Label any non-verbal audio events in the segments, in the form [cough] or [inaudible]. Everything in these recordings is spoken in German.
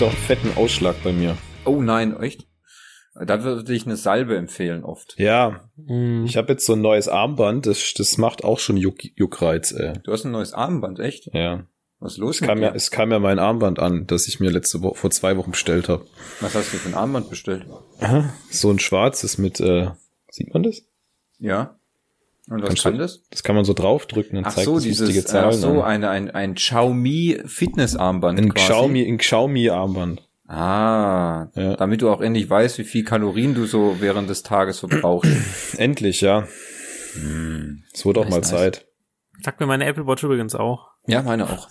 gibt auch einen fetten Ausschlag bei mir. Oh nein, echt? Da würde ich eine Salbe empfehlen oft. Ja, Hm. ich habe jetzt so ein neues Armband, das, das macht auch schon Juck, Juckreiz, ey. Du hast ein neues Armband, echt? Ja. Was ist los Es mit kam, ja, dir? es kam ja mein Armband an, das ich mir letzte Woche, vor zwei Wochen bestellt habe. Was hast du für ein Armband bestellt? So ein schwarzes mit, äh, sieht man das? Ja. Und was Kannst kann du- das? Das kann man so draufdrücken, dann Ach zeigt so, das dieses, ach Zahlen so, an. eine, ein, ein Xiaomi Fitnessarmband Ein quasi. Xiaomi, ein Xiaomi-Armband. Ah, Ja. damit du auch endlich weißt, wie viel Kalorien du so während des Tages verbrauchst. [clears throat] Endlich, ja. Es wurde auch Nice, mal nice. Zeit. Sagt mir meine Apple Watch übrigens auch. ja, meine auch.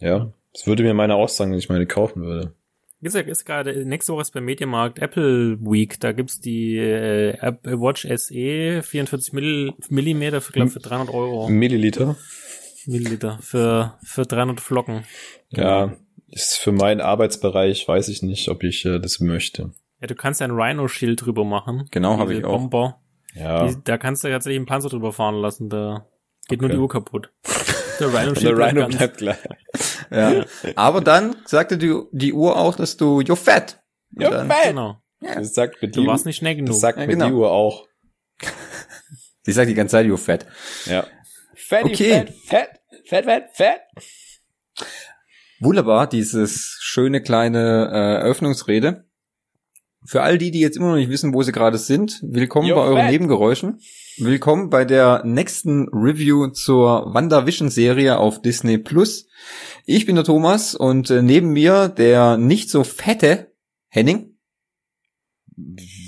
Ja. Das würde mir meine auch sagen, wenn ich meine kaufen würde. Ist, ja- ist gerade, nächste Woche ist beim Mediamarkt Apple Week. Da gibt's die äh, Apple Watch SE 44 Mill Millimeter für, glaub, für 300 Euro. Milliliter? Milliliter. Für, für 300 Flocken. Ja. Ist für meinen Arbeitsbereich, weiß ich nicht, ob ich äh, das möchte. Ja, du kannst ja ein Rhino-Schild drüber machen. Genau, habe ich auch. Bomber. Ja. Die, da kannst du tatsächlich einen Panzer drüber fahren lassen. Da geht nur Okay. die Uhr kaputt. Der [laughs] Rhino-Schild der Rhino bleibt gleich. Ja. Aber dann sagte die, die Uhr auch, dass du you're fat. Und You're dann, fat. Genau. Das sagt mir die Du Uhr, warst nicht schnell genug. das sagt Ja, mir genau. die Uhr auch. Sie sagt die ganze Zeit you're fat. Ja. Fatty, Okay. fat, fat, fat, fat, fat. Wunderbar, dieses schöne kleine äh, Eröffnungsrede. Für all die, die jetzt immer noch nicht wissen, wo sie gerade sind, willkommen You're bei euren fat. Nebengeräuschen. Willkommen bei der nächsten Review zur WandaVision-Serie auf Disney Plus. Ich bin der Thomas und äh, neben mir der nicht so fette Henning.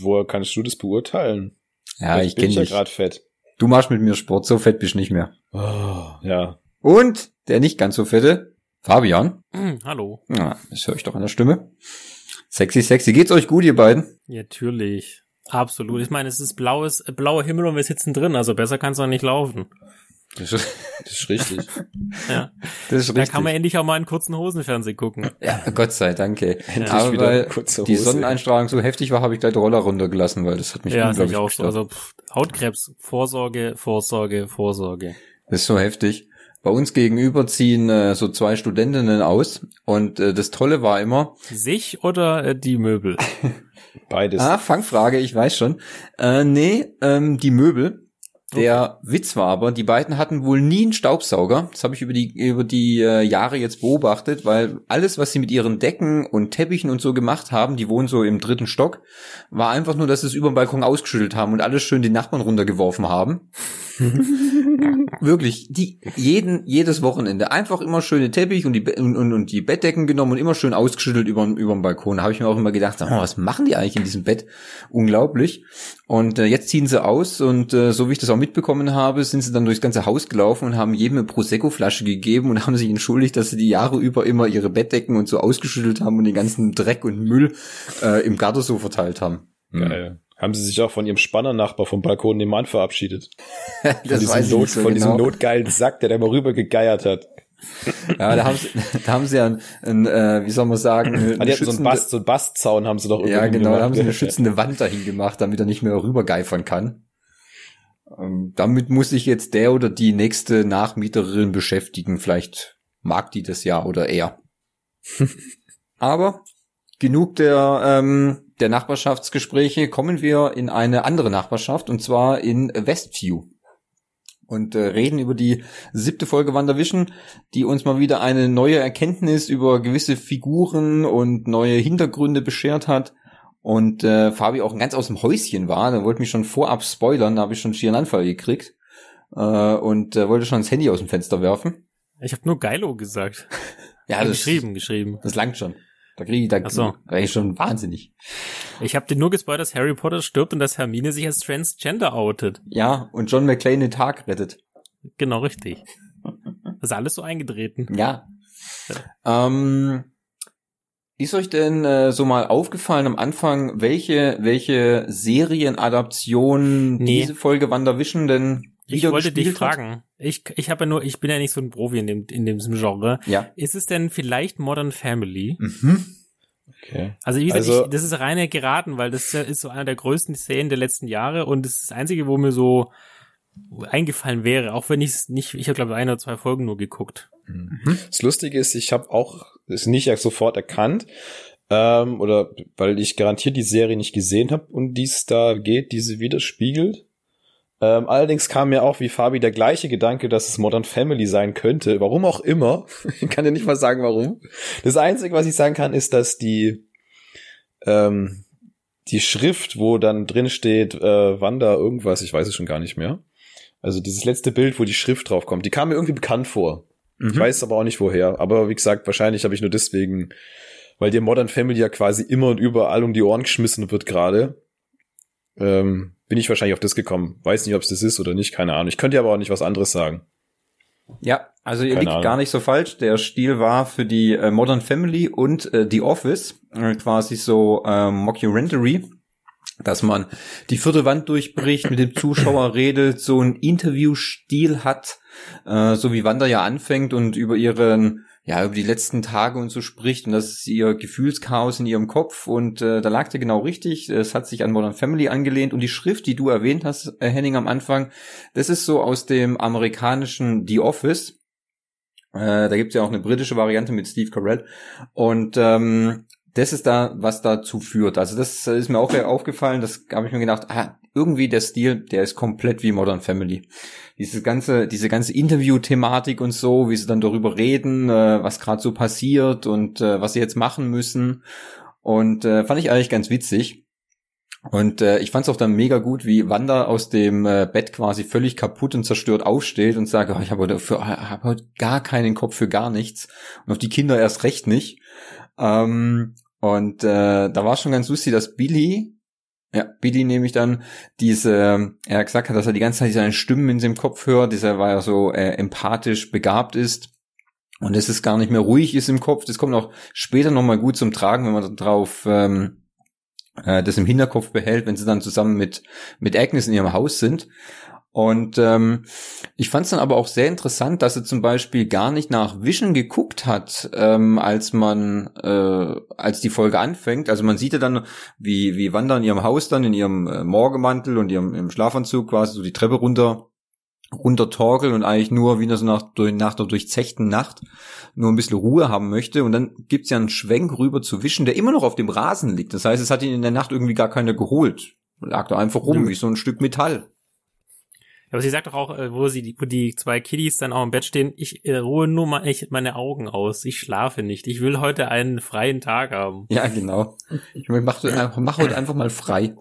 Woher kannst du das beurteilen? Ja, Vielleicht ich bin kenne ja dich. gerade fett. Du machst mit mir Sport, so fett bist du nicht mehr. Oh, ja. Und der nicht ganz so fette, Fabian. Hm, hallo. Ja, das höre ich doch an der Stimme. Sexy, sexy. Geht's euch gut, ihr beiden? Ja, natürlich. Absolut. Ich meine, es ist blaues, blauer Himmel und wir sitzen drin, also besser kann es doch nicht laufen. Das ist, das ist richtig. [laughs] Ja. Das ist Da richtig. kann man endlich auch mal in kurzen Hosen Fernsehen gucken. Ja, Gott sei Dank. ey. Endlich Aber wieder weil kurze die Hose. Sonneneinstrahlung so heftig war, habe ich gleich den Roller runtergelassen, weil das hat mich Ja, das unglaublich ich auch so. gestört. Also pff, Hautkrebs, Vorsorge, Vorsorge, Vorsorge. Das ist so heftig. Bei uns gegenüber ziehen äh, so zwei Studentinnen aus und äh, das Tolle war immer, Sich oder äh, die Möbel? [laughs] Beides. ah, Fangfrage, ich weiß schon, äh, nee, ähm, die Möbel. Der Witz war aber, die beiden hatten wohl nie einen Staubsauger. Das habe ich über die über die äh, Jahre jetzt beobachtet, weil alles, was sie mit ihren Decken und Teppichen und so gemacht haben, die wohnen so im dritten Stock, war einfach nur, dass sie es über den Balkon ausgeschüttelt haben und alles schön die Nachbarn runtergeworfen haben. [laughs] Wirklich, die jeden jedes Wochenende einfach immer schöne Teppich und die und, und, und die Bettdecken genommen und immer schön ausgeschüttelt über über den Balkon. Da habe ich mir auch immer gedacht, oh, was machen die eigentlich in diesem Bett? Unglaublich. Und äh, jetzt ziehen sie aus und äh, so wie ich das auch mitbekommen habe, sind sie dann durchs ganze Haus gelaufen und haben jedem eine Prosecco Flasche gegeben und haben sich entschuldigt, dass sie die Jahre über immer ihre Bettdecken und so ausgeschüttelt haben und den ganzen Dreck und Müll äh, im Garten so verteilt haben. Geil. Haben sie sich auch von ihrem Spannernachbar vom Balkon nebenan verabschiedet? [laughs] Von Das diesem, weiß ich Not, so von diesem genau. notgeilen Sack, der da mal rüber gegeiert hat. Ja, da haben sie, [laughs] da haben sie ja ein, ein äh, wie soll man sagen, eine, so einen Bast, so einen Bastzaun haben sie doch Ja, irgendwie genau, da haben sie eine schützende Wand dahin gemacht, damit er nicht mehr rübergeifern kann. Ähm, damit muss sich jetzt der oder die nächste Nachmieterin beschäftigen. Vielleicht mag die das ja oder er. [laughs] Aber genug der, ähm, der Nachbarschaftsgespräche, kommen wir in eine andere Nachbarschaft und zwar in Westview. Und äh, reden über die siebte Folge WandaVision, die uns mal wieder eine neue Erkenntnis über gewisse Figuren und neue Hintergründe beschert hat. Und äh, Fabi auch ganz aus dem Häuschen war, der wollte mich schon vorab spoilern, da habe ich schon schier einen Anfall gekriegt. Äh, und äh, wollte schon das Handy aus dem Fenster werfen. Ich habe nur Geilo gesagt. [laughs] Ja, das, geschrieben, geschrieben. das langt schon. Da kriege ich, da, Ach so. da ich schon wahnsinnig. Ich habe dir nur gespoilert, dass Harry Potter stirbt und dass Hermine sich als Transgender outet. Ja, und John McClane den Tag rettet. Genau richtig. Das ist alles so eingetreten. Ja. Ähm, ist euch denn äh, so mal aufgefallen am Anfang, welche, welche Serienadaption Nee. diese Folge WandaVision denn Ich wollte dich hat? fragen. Ich, ich habe ja nur, ich bin ja nicht so ein Profi in dem, in dem Genre. Ja. Ist es denn vielleicht Modern Family? Mhm. Okay. Also wie gesagt, Also- ich, das ist reine geraten, weil das ist so einer der größten Serien der letzten Jahre und das ist das Einzige, wo mir so eingefallen wäre, auch wenn ich es nicht, ich habe glaube ein oder zwei Folgen nur geguckt. Mhm. Das Lustige ist, ich habe auch es nicht sofort erkannt, ähm, oder weil ich garantiert die Serie nicht gesehen habe und dies da geht, diese widerspiegelt. Ähm, allerdings kam mir auch wie Fabi der gleiche Gedanke, dass es Modern Family sein könnte. Warum auch immer. [laughs] ich kann dir nicht mal sagen, warum. Das Einzige, was ich sagen kann, ist, dass die ähm, die Schrift, wo dann drin steht, äh, Wanda irgendwas, ich weiß es schon gar nicht mehr. Also dieses letzte Bild, wo die Schrift drauf kommt, die kam mir irgendwie bekannt vor. Mhm. Ich weiß aber auch nicht woher. Aber wie gesagt, wahrscheinlich habe ich nur deswegen, weil dir Modern Family ja quasi immer und überall um die Ohren geschmissen wird gerade. Ähm, bin ich wahrscheinlich auf das gekommen. Weiß nicht, ob es das ist oder nicht, keine Ahnung. Ich könnte aber auch nicht was anderes sagen. Ja, also ihr liegt Ahnung. gar nicht so falsch. Der Stil war für die äh, Modern Family und äh, The Office äh, quasi so äh, Mockumentary, dass man die vierte Wand durchbricht, mit dem Zuschauer [laughs] redet, so ein Interviewstil hat, äh, so wie Wanda ja anfängt und über ihren ja, über die letzten Tage und so spricht und das ist ihr Gefühlschaos in ihrem Kopf und äh, da lag der genau richtig. Es hat sich an Modern Family angelehnt und die Schrift, die du erwähnt hast, äh, Henning, am Anfang, das ist so aus dem amerikanischen The Office. Äh, da gibt's ja auch eine britische Variante mit Steve Carell und ähm, das ist da, was dazu führt. Also das ist mir auch aufgefallen, das habe ich mir gedacht, ah, irgendwie der Stil, der ist komplett wie Modern Family diese ganze, diese ganze Interview-Thematik und so, wie sie dann darüber reden, äh, was gerade so passiert und äh, was sie jetzt machen müssen. Und äh, fand ich eigentlich ganz witzig. Und äh, ich fand es auch dann mega gut, wie Wanda aus dem äh, Bett quasi völlig kaputt und zerstört aufsteht und sagt, oh, ich habe heute, für, hab heute gar keinen Kopf für gar nichts. Und auf die Kinder erst recht nicht. Ähm, und äh, da war schon ganz lustig, dass Billy ja, Billy nehme ich dann diese, er gesagt hat, dass er die ganze Zeit seine Stimmen in seinem Kopf hört, dieser war ja so äh, empathisch begabt ist und es ist gar nicht mehr ruhig ist im Kopf. Das kommt auch später nochmal gut zum Tragen, wenn man drauf ähm, äh, das im Hinterkopf behält, wenn sie dann zusammen mit mit Agnes in ihrem Haus sind. Und ähm, ich fand es dann aber auch sehr interessant, dass er zum Beispiel gar nicht nach Vision geguckt hat, ähm, als man, äh, als die Folge anfängt. Also man sieht ja dann, wie wie Wanda in ihrem Haus dann in ihrem äh, Morgenmantel und ihrem im Schlafanzug quasi so die Treppe runter runter torkeln und eigentlich nur wie so nach, durch, nach der durchzechten Nacht nur ein bisschen Ruhe haben möchte. Und dann gibt's ja einen Schwenk rüber zu Vision, der immer noch auf dem Rasen liegt. Das heißt, es hat ihn in der Nacht irgendwie gar keiner geholt. Lag da einfach rum, wie so ein Stück Metall. Aber sie sagt doch auch, äh, wo sie die, wo die zwei Kiddies dann auch im Bett stehen, ich äh, ruhe nur mal echt meine Augen aus. Ich schlafe nicht. Ich will heute einen freien Tag haben. Ja, genau. Ich mach, mach heute einfach mal frei.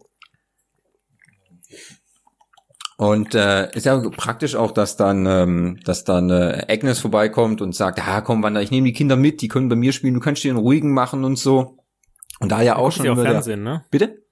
Und äh, ist ja praktisch auch, dass dann, ähm, dass dann äh, Agnes vorbeikommt und sagt, ah komm, Wanda, ich nehme die Kinder mit, die können bei mir spielen, du kannst die in ruhigen machen und so. Und da ja auch schon. Sie auch Fernsehen, der, ne? Bitte?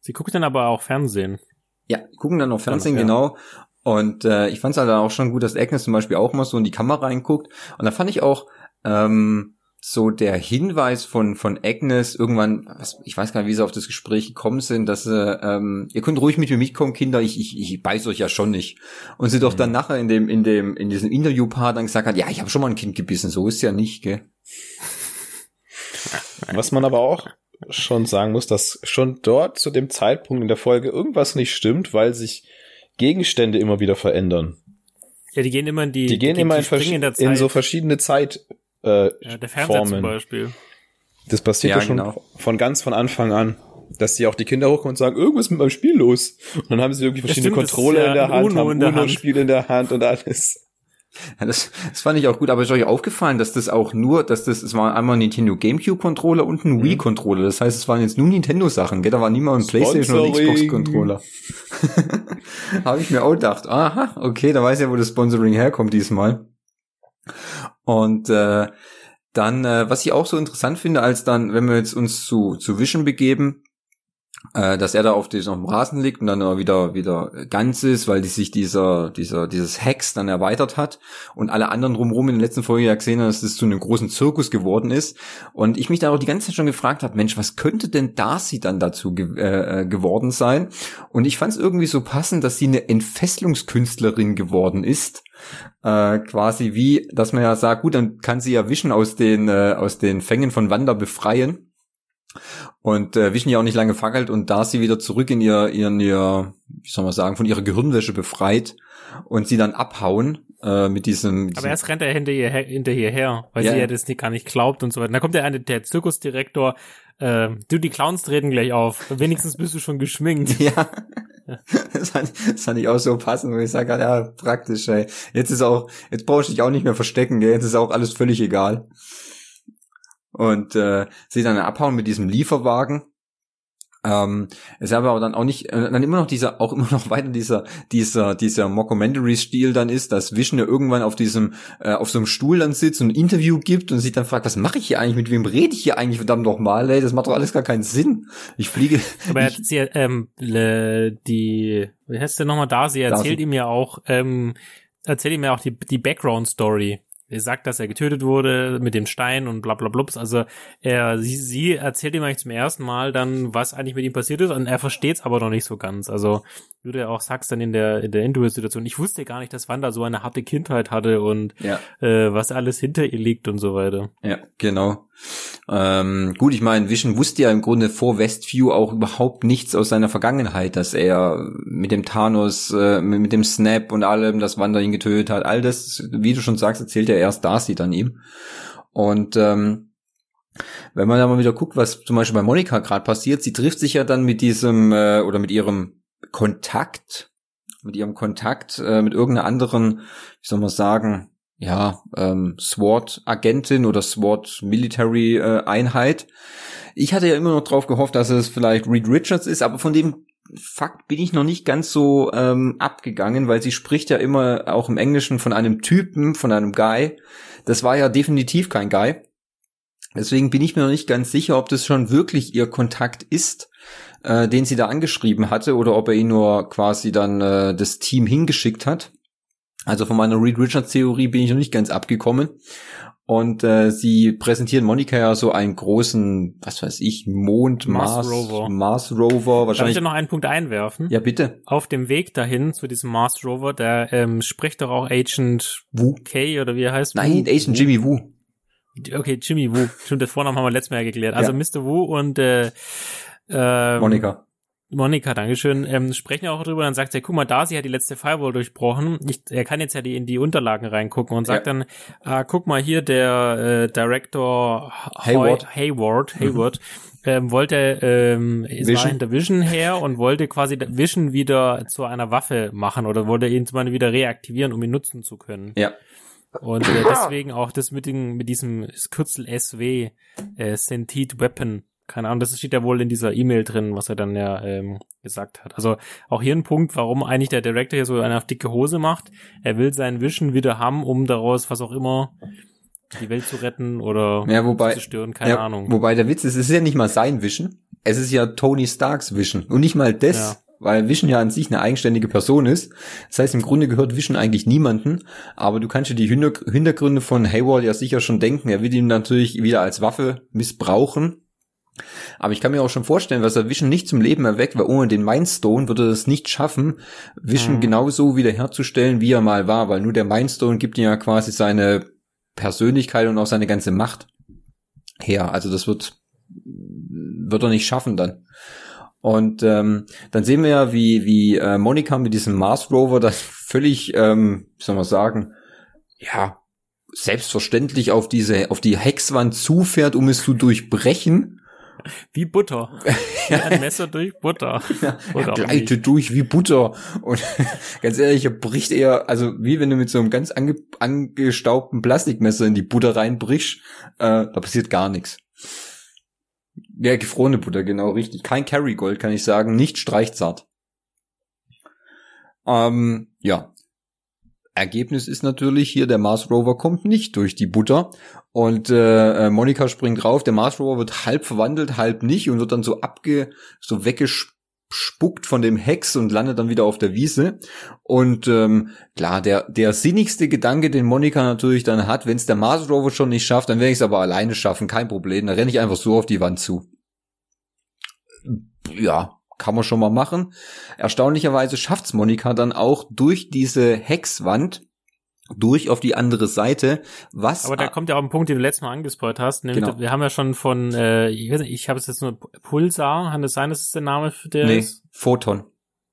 Sie guckt dann aber auch Fernsehen. Ja, gucken dann auch Fernsehen, ja. genau. Und äh, ich fand es halt auch schon gut, dass Agnes zum Beispiel auch mal so in die Kamera reinguckt. Und da fand ich auch ähm, so der Hinweis von von Agnes irgendwann, was, ich weiß gar nicht, wie sie auf das Gespräch gekommen sind, dass sie, ähm, ihr könnt ruhig mit mir mitkommen, Kinder, ich, ich, ich beiß euch ja schon nicht. Und sie mhm. doch dann nachher in dem in dem in diesem Interviewpart dann gesagt hat, ja, ich habe schon mal ein Kind gebissen, so ist ja nicht, gell? [laughs] Was man aber auch schon sagen muss, dass schon dort zu dem Zeitpunkt in der Folge irgendwas nicht stimmt, weil sich Gegenstände immer wieder verändern. Ja, die gehen immer in die, die gehen die, immer die in, in, so verschiedene Zeit äh, ja, der Fernseher Formen. zum Beispiel. Das passiert ja, ja schon genau. von ganz von Anfang an, dass die auch die Kinder hochkommen und sagen, irgendwas mit meinem Spiel los. Und dann haben sie irgendwie verschiedene stimmt, Controller in der Hand, Uno haben Uno-Spiel in der Hand und alles. Ja, das, das fand ich auch gut, aber ist euch aufgefallen, dass das auch nur, dass das, es war einmal ein Nintendo GameCube Controller und ein mhm. Wii Controller. Das heißt, es waren jetzt nur Nintendo Sachen, gell? Da war niemand ein PlayStation oder Xbox Controller. [laughs] Habe ich mir auch gedacht, aha, okay, da weiß ja, wo das Sponsoring herkommt diesmal. Und äh, dann, äh, was ich auch so interessant finde, als dann, wenn wir jetzt uns zu, zu Vision begeben, äh, dass er da auf diesem Rasen liegt und dann wieder wieder ganz ist, weil die sich dieser dieser dieses Hex dann erweitert hat und alle anderen drumherum in der letzten Folge ja gesehen haben, dass das zu einem großen Zirkus geworden ist und ich mich da auch die ganze Zeit schon gefragt habe, Mensch, was könnte denn Darcy dann dazu ge äh, äh, geworden sein? Und ich fand es irgendwie so passend, dass sie eine Entfesselungskünstlerin geworden ist. Äh, quasi wie, dass man ja sagt, gut, dann kann sie ja Wischen aus den äh, aus den Fängen von Wanda befreien Und äh, Vision ja auch nicht lange fackelt und da sie wieder zurück in ihr, ihren, ihr, wie soll man sagen, von ihrer Gehirnwäsche befreit und sie dann abhauen äh, mit diesem, diesem Aber erst rennt er hinter ihr, her- hinter ihr her, weil Ja, sie ja. das nicht gar nicht glaubt und so weiter. Und da kommt der eine, der Zirkusdirektor, äh, du, die Clowns treten gleich auf. Wenigstens bist du schon geschminkt. [laughs] Ja, das fand, das fand ich auch so passend, wo ich sage, ja, praktisch, ey. Jetzt ist auch, jetzt brauchst du dich auch nicht mehr verstecken, gell? jetzt ist auch alles völlig egal. Und äh, sie dann abhauen mit diesem Lieferwagen. Ähm, es ist aber dann auch nicht, äh, dann immer noch dieser, [laughs] auch immer noch weiter dieser, dieser, dieser Mockumentary-Stil dann ist, dass Vision ja irgendwann auf diesem, äh, auf so einem Stuhl dann sitzt und ein Interview gibt und sich dann fragt, was mache ich hier eigentlich, mit wem rede ich hier eigentlich verdammt nochmal, ey, das macht doch alles gar keinen Sinn. Ich fliege, Aber ich, sie, ähm, die, wie heißt der nochmal da? Sie erzählt ihm ja auch, ähm, erzählt ihm ja auch die, die Background-Story. Er sagt, dass er getötet wurde mit dem Stein und bla bla blups. Also er, sie, sie erzählt ihm eigentlich zum ersten Mal dann, was eigentlich mit ihm passiert ist und er versteht es aber noch nicht so ganz. Also du ja auch sagst dann in der, in der Interview-Situation, ich wusste gar nicht, dass Wanda so eine harte Kindheit hatte und ja. äh, was alles hinter ihr liegt und so weiter. Ja, genau. Ähm, gut, ich meine, Vision wusste ja im Grunde vor Westview auch überhaupt nichts aus seiner Vergangenheit, dass er mit dem Thanos, äh, mit dem Snap und allem, das Wanda ihn getötet hat. All das, wie du schon sagst, erzählt ja erst Darcy dann ihm. Und ähm, wenn man da mal wieder guckt, was zum Beispiel bei Monika gerade passiert, sie trifft sich ja dann mit diesem äh, oder mit ihrem Kontakt, mit ihrem Kontakt äh, mit irgendeiner anderen, wie soll man sagen, ja, ähm, SWAT-Agentin oder SWAT-Military-Einheit. Ich hatte ja immer noch drauf gehofft, dass es vielleicht Reed Richards ist, aber von dem Fakt bin ich noch nicht ganz so ähm, abgegangen, weil sie spricht ja immer auch im Englischen von einem Typen, von einem Guy. Das war ja definitiv kein Guy. Deswegen bin ich mir noch nicht ganz sicher, ob das schon wirklich ihr Kontakt ist, äh, den sie da angeschrieben hatte, oder ob er ihn nur quasi dann äh, das Team hingeschickt hat. Also von meiner Reed Richards Theorie bin ich noch nicht ganz abgekommen. Und äh, sie präsentieren Monika ja so einen großen, was weiß ich, Mond, Mars Mars, Rover. Mars Rover, Darf ich wahrscheinlich. da noch einen Punkt einwerfen? Ja, bitte. Auf dem Weg dahin zu diesem Mars Rover, der ähm, spricht doch auch Agent Wu. K oder wie er heißt? Nein, Wu? Agent Jimmy Wu. Okay, Jimmy Wu. [laughs] Stimmt, das Vornamen haben wir letztes Mal ja geklärt. Also Ja. Mr. Wu und äh, ähm, Monika. Monika, Dankeschön, ähm, sprechen auch drüber, dann sagt er, guck mal, da, sie hat die letzte Firewall durchbrochen. Ich, er kann jetzt ja die, in die Unterlagen reingucken und sagt Ja. dann, ah, guck mal hier, der äh, Director Hayward. Hayward, Hayward ähm, wollte, ähm, es war Vision. hinter Vision her und wollte quasi Vision wieder zu einer Waffe machen oder wollte ihn zum Beispiel wieder reaktivieren, um ihn nutzen zu können. Ja. Und äh, deswegen auch das mit, den, mit diesem Kürzel SW, äh, Sentient Weapon. Keine Ahnung, das steht ja wohl in dieser E-Mail drin, was er dann ja ähm, gesagt hat. Also auch hier ein Punkt, warum eigentlich der Director hier so eine auf dicke Hose macht. Er will sein Vision wieder haben, um daraus, was auch immer, die Welt zu retten oder Ja, wobei- zu zerstören, keine ja, Ahnung. Wobei der Witz ist, es ist ja nicht mal sein Vision. Es ist ja Tony Starks Vision. Und nicht mal das, Ja. weil Vision ja an sich eine eigenständige Person ist. Das heißt, im Grunde gehört Vision eigentlich niemanden. Aber du kannst dir die Hinter- Hintergründe von Hayward ja sicher schon denken. Er wird ihn natürlich wieder als Waffe missbrauchen. Aber ich kann mir auch schon vorstellen, was er Vision nicht zum Leben erweckt, weil ohne den Mindstone würde er es nicht schaffen, Vision Mhm. genauso wiederherzustellen, wie er mal war, weil nur der Mindstone gibt ihm ja quasi seine Persönlichkeit und auch seine ganze Macht her. Also das wird, wird er nicht schaffen dann. Und ähm, dann sehen wir ja, wie, wie äh, Monika mit diesem Mars Rover das [laughs] völlig, ähm, wie soll man sagen, ja, selbstverständlich auf diese, auf die Hexwand zufährt, um es zu durchbrechen. Wie Butter. [laughs] Wie ein Messer durch Butter. Er auch nicht. gleitet durch wie Butter. Und [laughs] ganz ehrlich, er bricht eher, also wie wenn du mit so einem ganz ange, angestaubten Plastikmesser in die Butter reinbrichst, äh, da passiert gar nichts. Ja, gefrorene Butter, genau, richtig. Kein Kerrygold, kann ich sagen, nicht streichzart. Ähm, ja. Ergebnis ist natürlich hier, der Mars Rover kommt nicht durch die Butter und äh, Monika springt drauf, der Mars Rover wird halb verwandelt, halb nicht und wird dann so abge, so weggespuckt von dem Hex und landet dann wieder auf der Wiese. Und ähm, klar, der, der sinnigste Gedanke, den Monika natürlich dann hat, wenn es der Mars Rover schon nicht schafft, dann werde ich es aber alleine schaffen, kein Problem. Dann renne ich einfach so auf die Wand zu. Ja, kann man schon mal machen. Erstaunlicherweise schafft's Monika dann auch durch diese Hexwand durch auf die andere Seite, was aber da kommt ja auch ein Punkt, den du letztes Mal angesprochen hast, nämlich genau. wir haben ja schon von äh, ich weiß nicht, ich habe es jetzt nur Pulsar, kann es sein, dass es der Name für der nee, ist? Photon.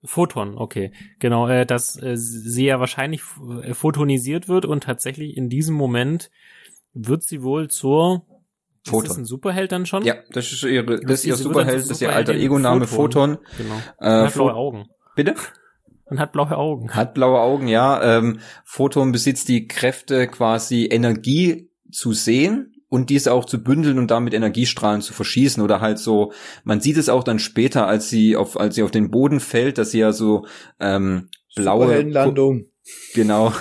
Photon, okay. Genau, äh, dass äh, sie ja wahrscheinlich äh, photonisiert wird und tatsächlich in diesem Moment wird sie wohl zur Photon. Ist das ein Superheld dann schon? Ja, das ist ihre, das ist ihr Superheld, das ist ihr alter Ego-Name Photon. Photon. Genau. Äh, hat blaue Augen. Bitte? Und hat blaue Augen. Hat blaue Augen, ja. Ähm, Photon besitzt die Kräfte, quasi Energie zu sehen und diese auch zu bündeln und damit Energiestrahlen zu verschießen oder halt so, man sieht es auch dann später, als sie auf, als sie auf den Boden fällt, dass sie ja so ähm, blaue Landung. Genau,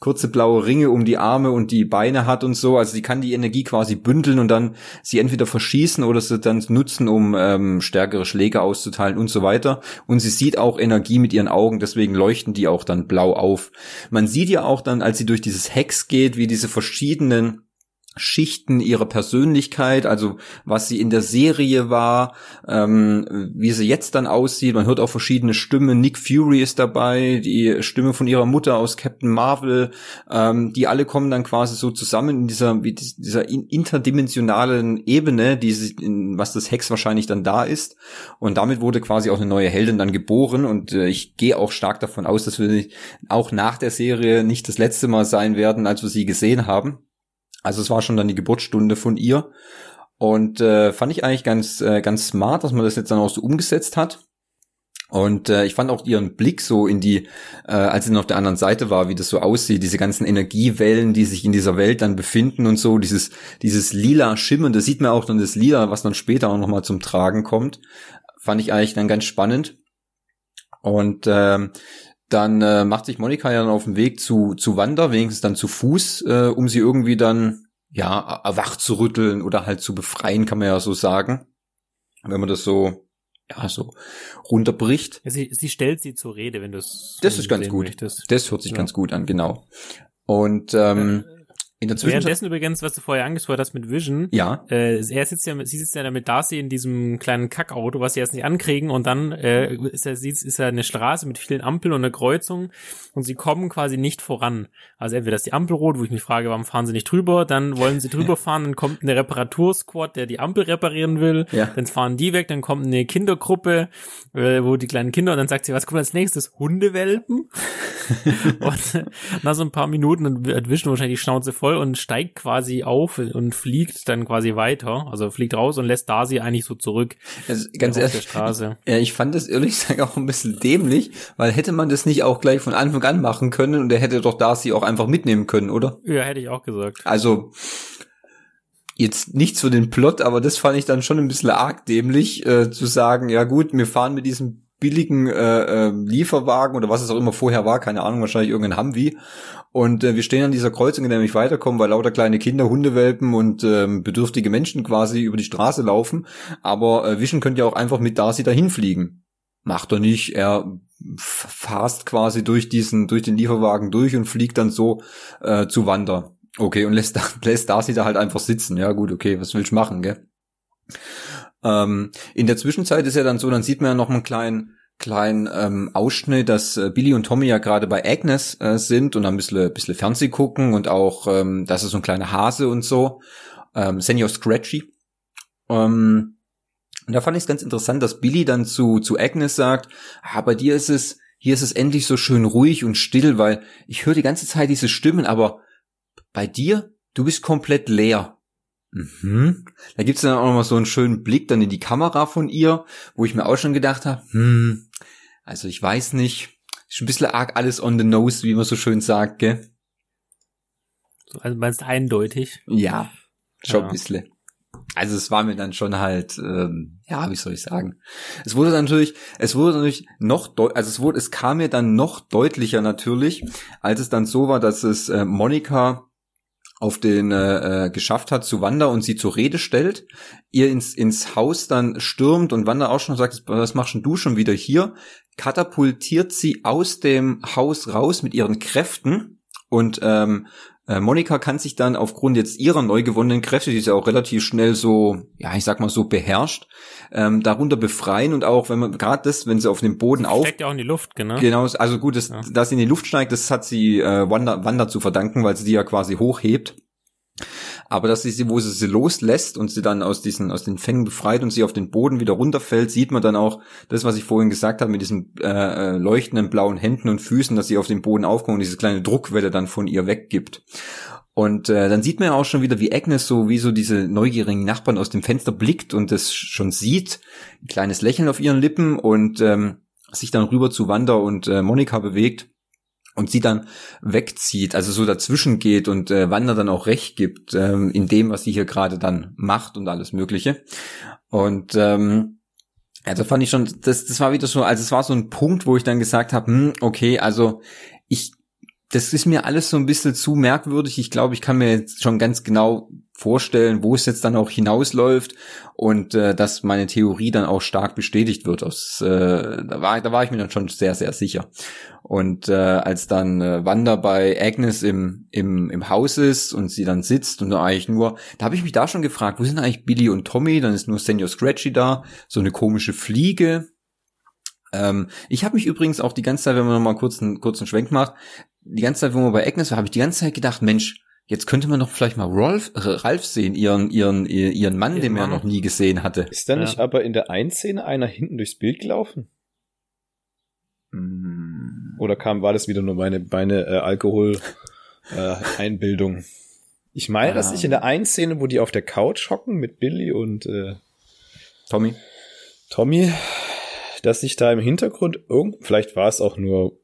kurze blaue Ringe um die Arme und die Beine hat und so. Also sie kann die Energie quasi bündeln und dann sie entweder verschießen oder sie dann nutzen, um ähm, stärkere Schläge auszuteilen und so weiter. Und sie sieht auch Energie mit ihren Augen, deswegen leuchten die auch dann blau auf. Man sieht ja auch dann, als sie durch dieses Hex geht, wie diese verschiedenen Schichten ihrer Persönlichkeit, also was sie in der Serie war, ähm, wie sie jetzt dann aussieht. Man hört auch verschiedene Stimmen. Nick Fury ist dabei, die Stimme von ihrer Mutter aus Captain Marvel. Ähm, die alle kommen dann quasi so zusammen in dieser, wie dieser interdimensionalen Ebene, die sie, in, was das Hex wahrscheinlich dann da ist. Und damit wurde quasi auch eine neue Heldin dann geboren. Und äh, ich gehe auch stark davon aus, dass wir auch nach der Serie nicht das letzte Mal sein werden, als wir sie gesehen haben. Also es war schon dann die Geburtsstunde von ihr. Und äh, fand ich eigentlich ganz, äh, ganz smart, dass man das jetzt dann auch so umgesetzt hat. Und äh, ich fand auch ihren Blick so in die, äh, als sie noch auf der anderen Seite war, wie das so aussieht, diese ganzen Energiewellen, die sich in dieser Welt dann befinden und so, dieses, dieses lila Schimmern, das sieht man auch dann das Lila, was dann später auch nochmal zum Tragen kommt. Fand ich eigentlich dann ganz spannend. Und ähm, dann äh, macht sich Monika ja dann auf den Weg zu, zu Wanda, wenigstens dann zu Fuß, äh, um sie irgendwie dann, ja, erwacht zu rütteln oder halt zu befreien, kann man ja so sagen. Wenn man das so, ja, so runterbricht. Ja, sie, sie stellt sie zur Rede, wenn du es Das ist ganz gut. Möchtest. Das hört sich ja. ganz gut an, genau. Und ähm, äh, in der Währenddessen übrigens, was du vorher angesprochen hast mit Vision. Ja. Äh, er sitzt ja, sie sitzt ja damit Darcy in diesem kleinen Kackauto, was sie erst nicht ankriegen und dann äh, ist er sieht, ist er eine Straße mit vielen Ampeln und einer Kreuzung und sie kommen quasi nicht voran. Also entweder ist die Ampel rot, wo ich mich frage, warum fahren sie nicht drüber? Dann wollen sie drüber [laughs] fahren, dann kommt eine Reparatursquad, der die Ampel reparieren will. Ja. Dann fahren die weg, dann kommt eine Kindergruppe, äh, wo die kleinen Kinder und dann sagt sie, was kommt als nächstes? Hundewelpen? [laughs] [laughs] und nach so ein paar Minuten dann hat Vision wahrscheinlich die Schnauze voll und steigt quasi auf und fliegt dann quasi weiter. Also fliegt raus und lässt Darcy eigentlich so zurück. Also ganz ehrlich, der Straße. Ja, ich fand das ehrlich [laughs] gesagt auch ein bisschen dämlich, weil hätte man das nicht auch gleich von Anfang an machen können und er hätte doch Darcy auch einfach mitnehmen können, oder? Ja, hätte ich auch gesagt. Also jetzt nichts für den Plot, aber das fand ich dann schon ein bisschen arg dämlich, äh, zu sagen, ja gut, wir fahren mit diesem billigen äh, äh, Lieferwagen oder was es auch immer vorher war, keine Ahnung, wahrscheinlich irgendein Humvee. Und äh, wir stehen an dieser Kreuzung, in der wir nicht weiterkommen, weil lauter kleine Kinder, Hundewelpen und ähm, bedürftige Menschen quasi über die Straße laufen. Aber äh, Vision könnte ja auch einfach mit Darcy dahin fliegen. Macht er nicht. Er fast quasi durch diesen, durch den Lieferwagen durch und fliegt dann so äh, zu Wander. Okay, und lässt, [laughs] lässt Darcy da halt einfach sitzen. Ja, gut, okay, was willst du machen, gell? Ähm, in der Zwischenzeit ist ja dann so, dann sieht man ja noch einen kleinen kleinen ähm, Ausschnitt, dass äh, Billy und Tommy ja gerade bei Agnes äh, sind und ein bisschen, bisschen Fernseh gucken und auch, ähm, das ist so ein kleiner Hase und so. Ähm, Senior Scratchy. Ähm, und da fand ich es ganz interessant, dass Billy dann zu, zu Agnes sagt, ah, bei dir ist es, hier ist es endlich so schön ruhig und still, weil ich höre die ganze Zeit diese Stimmen, aber bei dir, du bist komplett leer. Mhm. Da gibt's dann auch noch mal so einen schönen Blick dann in die Kamera von ihr, wo ich mir auch schon gedacht habe, hm, also ich weiß nicht, ist ein bisschen arg alles on the nose, wie man so schön sagt, gell? Also meinst eindeutig? Ja, schon ja. ein bisschen. Also es war mir dann schon halt, ähm, ja, wie soll ich sagen? Es wurde natürlich, es wurde natürlich noch, also es wurde, es kam mir dann noch deutlicher natürlich, als es dann so war, dass es äh, Monika auf den äh, äh, geschafft hat zu Wanda und sie zur Rede stellt, ihr ins, ins Haus dann stürmt und Wanda auch schon sagt, was machst du schon wieder hier? Katapultiert sie aus dem Haus raus mit ihren Kräften und ähm, äh, Monika kann sich dann aufgrund jetzt ihrer neu gewonnenen Kräfte, die sie auch relativ schnell so, ja, ich sag mal so beherrscht, ähm, darunter befreien und auch, wenn man gerade das, wenn sie auf dem Boden auf, Steckt ja auch in die Luft, genau. genau, also gut, das, Ja. dass sie in die Luft steigt, das hat sie äh, Wanda, Wanda zu verdanken, weil sie die ja quasi hochhebt. Aber dass sie sie, wo sie sie loslässt und sie dann aus diesen, aus den Fängen befreit und sie auf den Boden wieder runterfällt, sieht man dann auch das, was ich vorhin gesagt habe, mit diesen äh, äh, leuchtenden blauen Händen und Füßen, dass sie auf den Boden aufkommt und diese kleine Druckwelle dann von ihr weggibt. Und äh, dann sieht man ja auch schon wieder, wie Agnes so, wie so diese neugierigen Nachbarn aus dem Fenster blickt und das schon sieht. Ein kleines Lächeln auf ihren Lippen und ähm, sich dann rüber zu Wanda und äh, Monika bewegt und sie dann wegzieht, also so dazwischen geht und äh, Wanda dann auch recht gibt ähm, in dem, was sie hier gerade dann macht und alles Mögliche. Und ähm, ja, da fand ich schon, das, das war wieder so, also es war so ein Punkt, wo ich dann gesagt habe, hm, okay, also ich, das ist mir alles so ein bisschen zu merkwürdig. Ich glaube, ich kann mir jetzt schon ganz genau vorstellen, wo es jetzt dann auch hinausläuft und äh, dass meine Theorie dann auch stark bestätigt wird. Aus, äh, da, war, da war ich mir dann schon sehr, sehr sicher. Und äh, als dann äh, Wanda bei Agnes im, im, im Haus ist und sie dann sitzt und eigentlich nur, da habe ich mich da schon gefragt, wo sind eigentlich Billy und Tommy? Dann ist nur Senior Scratchy da, so eine komische Fliege. Ähm, ich habe mich übrigens auch die ganze Zeit, wenn man noch mal kurz einen kurzen Schwenk macht, die ganze Zeit, wo man bei Agnes war, habe ich die ganze Zeit gedacht, Mensch, jetzt könnte man doch vielleicht mal Rolf, äh, Ralf sehen, ihren, ihren, ihren Mann, Ihren den man Mann. noch nie gesehen hatte. Ist da Ja. nicht aber in der einen Szene einer hinten durchs Bild gelaufen? Hm. Oder kam, war das wieder nur meine, meine äh, Alkohol äh, Einbildung? Ich meine, dass Ah. ich in der einen Szene, wo die auf der Couch hocken mit Billy und äh, Tommy? Tommy, dass ich da im Hintergrund irgend, vielleicht war es auch nur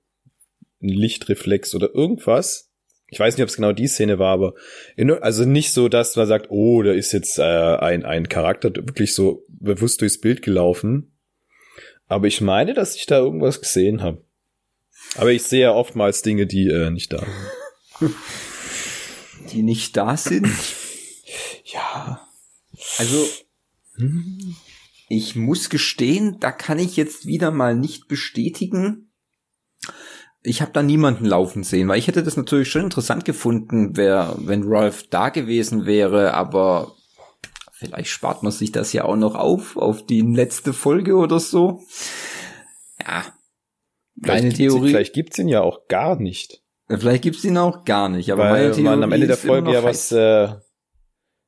ein Lichtreflex oder irgendwas. Ich weiß nicht, ob es genau die Szene war, aber in, also nicht so, dass man sagt, oh, da ist jetzt äh, ein, ein Charakter wirklich so bewusst durchs Bild gelaufen. Aber ich meine, dass ich da irgendwas gesehen habe. Aber ich sehe ja oftmals Dinge, die äh, nicht da sind. [laughs] Die nicht da sind? [clears throat] Ja. Also, ich muss gestehen, da kann ich jetzt wieder mal nicht bestätigen. Ich habe da niemanden laufen sehen, weil ich hätte das natürlich schon interessant gefunden, wär, wenn Rolf da gewesen wäre, aber vielleicht spart man sich das ja auch noch auf, auf die letzte Folge oder so. Ja. Vielleicht Meine gibt's, Theorie. Vielleicht gibt's ihn ja auch gar nicht. Vielleicht gibt's ihn auch gar nicht, aber meine weil Theorie man am Ende der Folge ja heiß. was äh,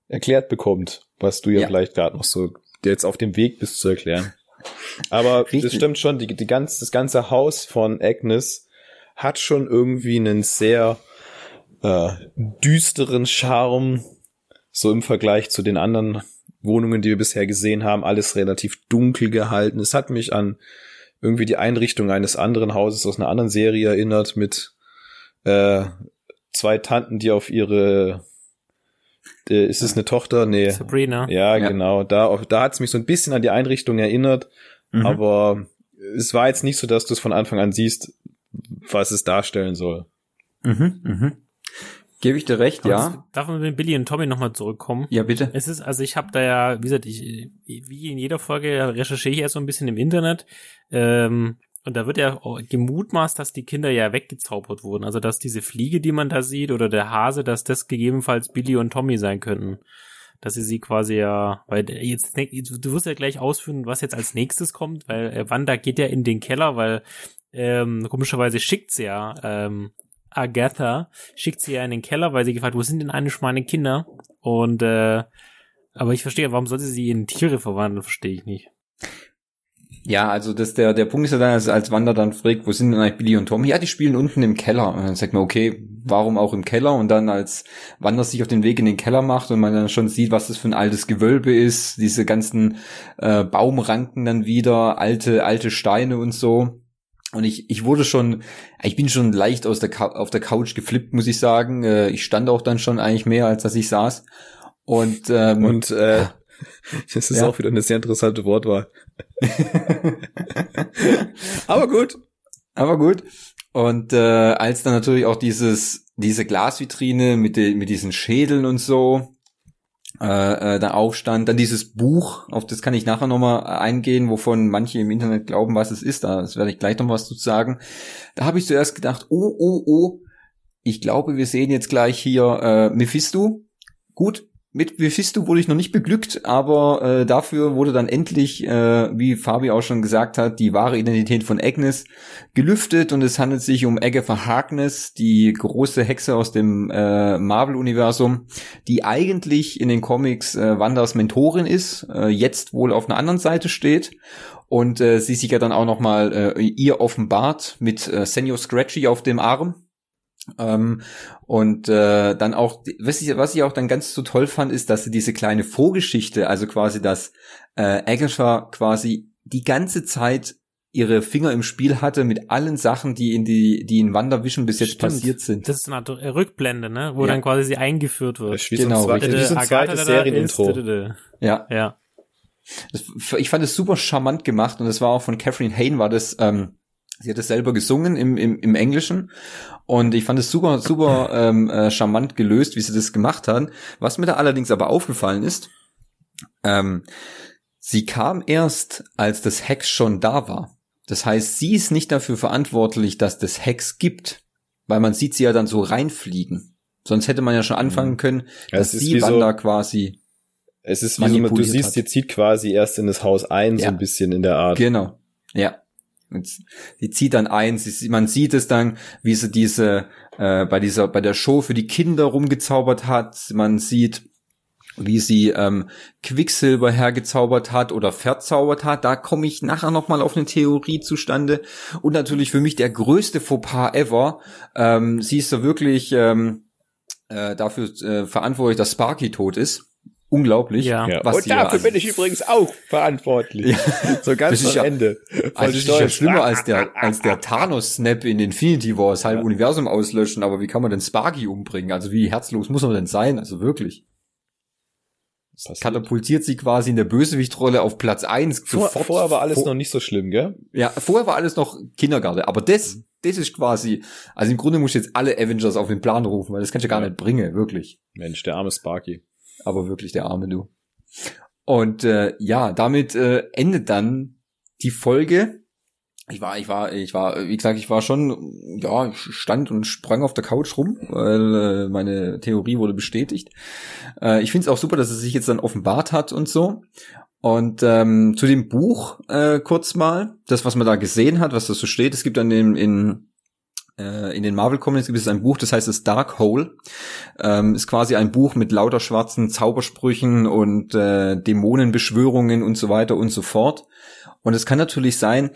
erklärt bekommt, was du ja, Ja. vielleicht gerade noch so jetzt auf dem Weg bist zu erklären. Aber Richtig. das stimmt schon, die, die ganz, das ganze Haus von Agnes hat schon irgendwie einen sehr äh, düsteren Charme, so im Vergleich zu den anderen Wohnungen, die wir bisher gesehen haben, alles relativ dunkel gehalten. Es hat mich an irgendwie die Einrichtung eines anderen Hauses aus einer anderen Serie erinnert mit äh, zwei Tanten, die auf ihre äh, ist es eine Tochter? Nee. Sabrina. Ja, Ja. genau. Da, da hat es mich so ein bisschen an die Einrichtung erinnert, Mhm. aber es war jetzt nicht so, dass du es von Anfang an siehst, was es darstellen soll. Mhm, mhm. Gebe ich dir recht, Aber ja. das- Darf man mit Billy und Tommy nochmal zurückkommen? Ja, bitte. Es ist, also ich habe da ja, wie gesagt, ich, wie in jeder Folge recherchiere ich ja so ein bisschen im Internet. Ähm, und da wird ja gemutmaßt, dass die Kinder ja weggezaubert wurden. Also dass diese Fliege, die man da sieht, oder der Hase, dass das gegebenenfalls Billy und Tommy sein könnten. Dass sie sie quasi ja, weil jetzt, du wirst ja gleich ausführen, was jetzt als nächstes kommt, weil äh, Wanda geht ja in den Keller, weil ähm, komischerweise schickt sie ja ähm, Agatha, schickt sie ja in den Keller, weil sie gefragt, wo sind denn eigentlich meine Kinder? Und äh, aber ich verstehe, warum soll sie sie in Tiere verwandeln, verstehe ich nicht. Ja, also das, der, der Punkt ist ja dann, als, als Wanda dann fragt, wo sind denn eigentlich Billy und Tom? Ja, die spielen unten im Keller. Und dann sagt man, okay, warum auch im Keller? Und dann als Wanda sich auf den Weg in den Keller macht und man dann schon sieht, was das für ein altes Gewölbe ist, diese ganzen äh, Baumranken dann wieder, alte, alte Steine und so. Und ich, ich wurde schon, ich bin schon leicht aus der auf der Couch geflippt, muss ich sagen. Äh, ich stand auch dann schon eigentlich mehr, als dass ich saß. Und, ähm, Und äh, [laughs] das ist Ja. auch wieder eine sehr interessante Wortwahl. [laughs] Aber gut. Aber gut. Und äh, als dann natürlich auch dieses diese Glasvitrine mit den mit diesen Schädeln und so äh, äh, da aufstand, dann dieses Buch, auf das kann ich nachher nochmal eingehen, wovon manche im Internet glauben, was es ist. Da das werde ich gleich noch was zu sagen. Da habe ich zuerst gedacht, oh oh oh, ich glaube, wir sehen jetzt gleich hier äh, Mephisto. Gut, mit Mephisto wurde ich noch nicht beglückt, aber äh, dafür wurde dann endlich, äh, wie Fabi auch schon gesagt hat, die wahre Identität von Agnes gelüftet und es handelt sich um Agatha Harkness, die große Hexe aus dem äh, Marvel-Universum, die eigentlich in den Comics äh, Wanders Mentorin ist, äh, jetzt wohl auf einer anderen Seite steht und äh, sie sich ja dann auch noch mal äh, ihr offenbart mit äh, Senior Scratchy auf dem Arm ähm, und äh, dann auch, was ich, was ich auch dann ganz so toll fand, ist, dass sie diese kleine Vorgeschichte, also quasi, dass äh, Agatha quasi die ganze Zeit ihre Finger im Spiel hatte mit allen Sachen, die in die, die in Wandervision bis jetzt Stimmt. passiert sind. Das ist eine Art Rückblende, ne? Wo ja. dann quasi sie eingeführt wird. Genau, so ein, so ein zweites Serienintro. Ja. Ja. Das, ich fand es super charmant gemacht und das war auch von Catherine Hain war das, ähm, Sie hat es selber gesungen im, im, im Englischen und ich fand es super, super ähm, äh, charmant gelöst, wie sie das gemacht hat. Was mir da allerdings aber aufgefallen ist, ähm, sie kam erst, als das Hex schon da war. Das heißt, sie ist nicht dafür verantwortlich, dass das Hex gibt, weil man sieht sie ja dann so reinfliegen. Sonst hätte man ja schon anfangen mhm. können, dass sie Wanda so, quasi. Es ist wie so, du siehst, hat. sie zieht quasi erst in das Haus ein, ja. so ein bisschen in der Art. Genau. Ja. Sie zieht dann ein, sie, man sieht es dann, wie sie diese äh, bei dieser bei der Show für die Kinder rumgezaubert hat. Man sieht, wie sie ähm, Quicksilber hergezaubert hat oder verzaubert hat. Da komme ich nachher noch mal auf eine Theorie zustande. Und natürlich für mich der größte Fauxpas ever. Ähm, sie ist so wirklich ähm, äh, dafür äh, verantwortlich, dass Sparky tot ist unglaublich. Ja. ja. Was und dafür bin ich übrigens auch verantwortlich. Ja. [laughs] So ganz am ja, Ende. Also das ist ja schlimmer als der, als der Thanos-Snap in Infinity War, das halbe ja. Universum auslöschen, aber wie kann man denn Sparky umbringen? Also wie herzlos muss man denn sein? Also wirklich. Das katapultiert sie quasi in der Bösewichtrolle auf Platz eins. Vor, vorher war alles vor, noch nicht so schlimm, gell? Ja, vorher war alles noch Kindergarten. Aber das, mhm. das ist quasi, also im Grunde muss ich jetzt alle Avengers auf den Plan rufen, weil das kann ich ja gar nicht bringen, wirklich. Mensch, der arme Sparky aber wirklich der arme Du. Und äh, ja, damit äh, endet dann die Folge. Ich war, ich war, ich war, wie gesagt, ich war schon, ja, ich stand und sprang auf der Couch rum, weil äh, meine Theorie wurde bestätigt. Äh, ich finde es auch super, dass es sich jetzt dann offenbart hat und so. Und ähm, zu dem Buch äh, kurz mal, das, was man da gesehen hat, was das so steht, es gibt dann in, in in den Marvel Comics gibt es ein Buch, das heißt das Dark Hole. Ähm, ist quasi ein Buch mit lauter schwarzen Zaubersprüchen und äh, Dämonenbeschwörungen und so weiter und so fort. Und es kann natürlich sein,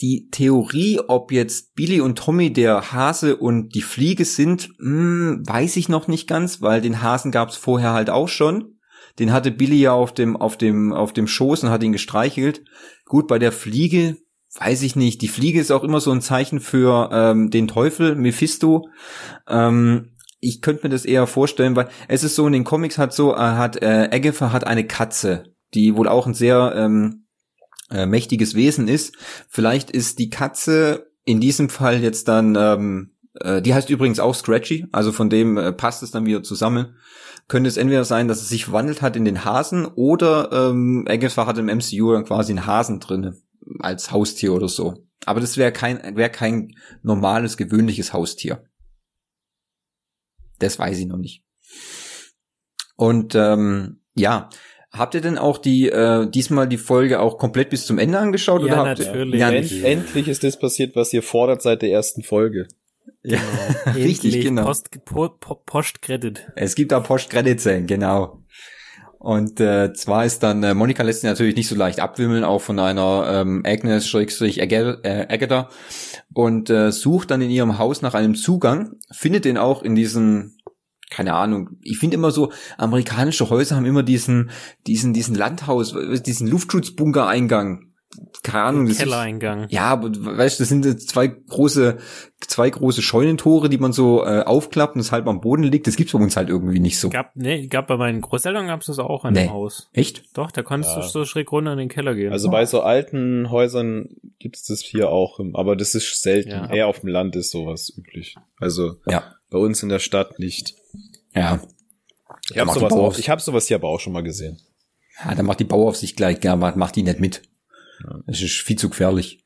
die Theorie, ob jetzt Billy und Tommy der Hase und die Fliege sind, mh, hm, weiß ich noch nicht ganz, weil den Hasen gab es vorher halt auch schon. Den hatte Billy ja auf dem auf dem auf dem Schoß und hat ihn gestreichelt. Gut, bei der Fliege weiß ich nicht, die Fliege ist auch immer so ein Zeichen für ähm, den Teufel, Mephisto. Ähm, ich könnte mir das eher vorstellen, weil es ist so in den Comics hat so, äh, hat äh, Agatha hat eine Katze, die wohl auch ein sehr ähm, äh, mächtiges Wesen ist. Vielleicht ist die Katze in diesem Fall jetzt dann, ähm, äh, die heißt übrigens auch Scratchy, also von dem äh, passt es dann wieder zusammen. Könnte es entweder sein, dass es sich verwandelt hat in den Hasen oder ähm, Agatha hat im MCU dann quasi einen Hasen drinne als Haustier oder so. Aber das wäre kein, wäre kein normales, gewöhnliches Haustier. Das weiß ich noch nicht. Und ähm, ja, habt ihr denn auch die äh, diesmal die Folge auch komplett bis zum Ende angeschaut? Ja, oder habt natürlich. Ja, End, endlich ist das passiert, was ihr fordert seit der ersten Folge. Ja, genau. [laughs] richtig, genau. Post, po, po, Post-Credit. Es gibt da Post-Credit-Szenen, genau. Und äh, zwar ist dann, äh, Monika lässt sich natürlich nicht so leicht abwimmeln, auch von einer ähm, Agnes Schrägstrich äh, Agatha. Und äh, sucht dann in ihrem Haus nach einem Zugang, findet den auch in diesen keine Ahnung, ich finde immer so, amerikanische Häuser haben immer diesen, diesen, diesen Landhaus, diesen Luftschutzbunker-Eingang keine Ahnung. Kellereingang. ja, aber weißt du, das sind zwei große, zwei große Scheunentore, die man so äh, aufklappt und es halt am Boden liegt. Das gibt's bei uns halt irgendwie nicht so. Gab, nee, gab bei meinen Großeltern gab's das auch in nee. dem Haus. Echt? Doch, da konntest ja. du so schräg runter in den Keller gehen. Also bei so alten Häusern gibt's das hier auch, aber das ist selten. Ja. Eher auf dem Land ist sowas üblich. Also ja. bei uns in der Stadt nicht. Ja. Ich habe sowas, auch, ich hab sowas hier aber auch schon mal gesehen. Ja, dann macht die Bauaufsicht gleich, ja, macht die nicht mit. Das ist viel zu gefährlich.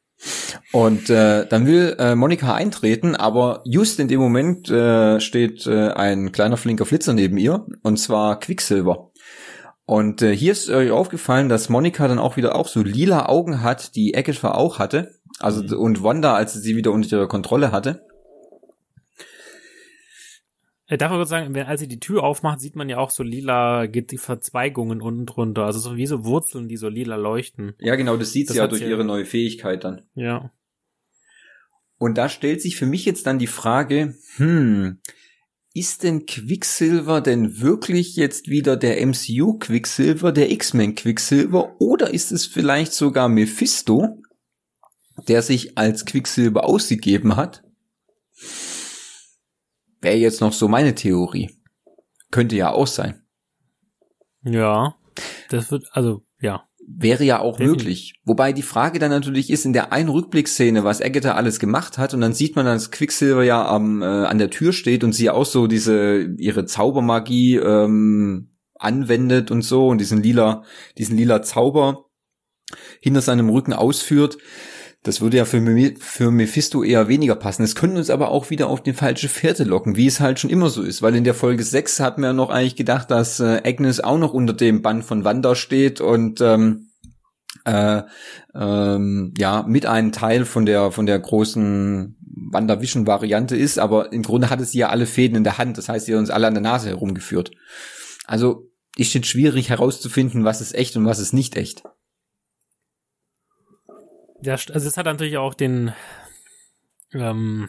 Und äh, dann will äh, Monika eintreten, aber just in dem Moment äh, steht äh, ein kleiner flinker Flitzer neben ihr, und zwar Quicksilver. Und äh, hier ist euch aufgefallen, dass Monika dann auch wieder auch so lila Augen hat, die Agatha auch hatte. Also mhm. und Wanda, als sie sie wieder unter ihrer Kontrolle hatte. Ich darf aber sagen, wenn, als sie die Tür aufmacht, sieht man ja auch so lila, geht die Verzweigungen unten drunter. Also so wie so Wurzeln, die so lila leuchten. Ja, genau, das sieht das sie ja durch sie ihre neue Fähigkeit dann. Ja. Und da stellt sich für mich jetzt dann die Frage, hm, ist denn Quicksilver denn wirklich jetzt wieder der MCU Quicksilver, der X-Men Quicksilver, oder ist es vielleicht sogar Mephisto, der sich als Quicksilver ausgegeben hat? Wäre jetzt noch so meine Theorie. Könnte ja auch sein. Ja, das wird, also, ja. Wäre ja auch Definitiv. möglich. Wobei die Frage dann natürlich ist, in der einen Rückblickszene, was Agatha alles gemacht hat, und dann sieht man, dass Quicksilver ja am, äh, an der Tür steht und sie auch so diese, ihre Zaubermagie ähm, anwendet und so und diesen lila, diesen lila Zauber hinter seinem Rücken ausführt. Das würde ja für, für Mephisto eher weniger passen. Es könnte uns aber auch wieder auf die falsche Fährte locken, wie es halt schon immer so ist. Weil in der Folge 6 hatten wir noch eigentlich gedacht, dass äh, Agnes auch noch unter dem Bann von Wanda steht und ähm, äh, ähm, ja mit einem Teil von der von der großen WandaVision Variante ist, aber im Grunde hatte sie ja alle Fäden in der Hand, das heißt, sie hat uns alle an der Nase herumgeführt. Also ist jetzt schwierig herauszufinden, was ist echt und was ist nicht echt. Ja, also es hat natürlich auch den, ähm,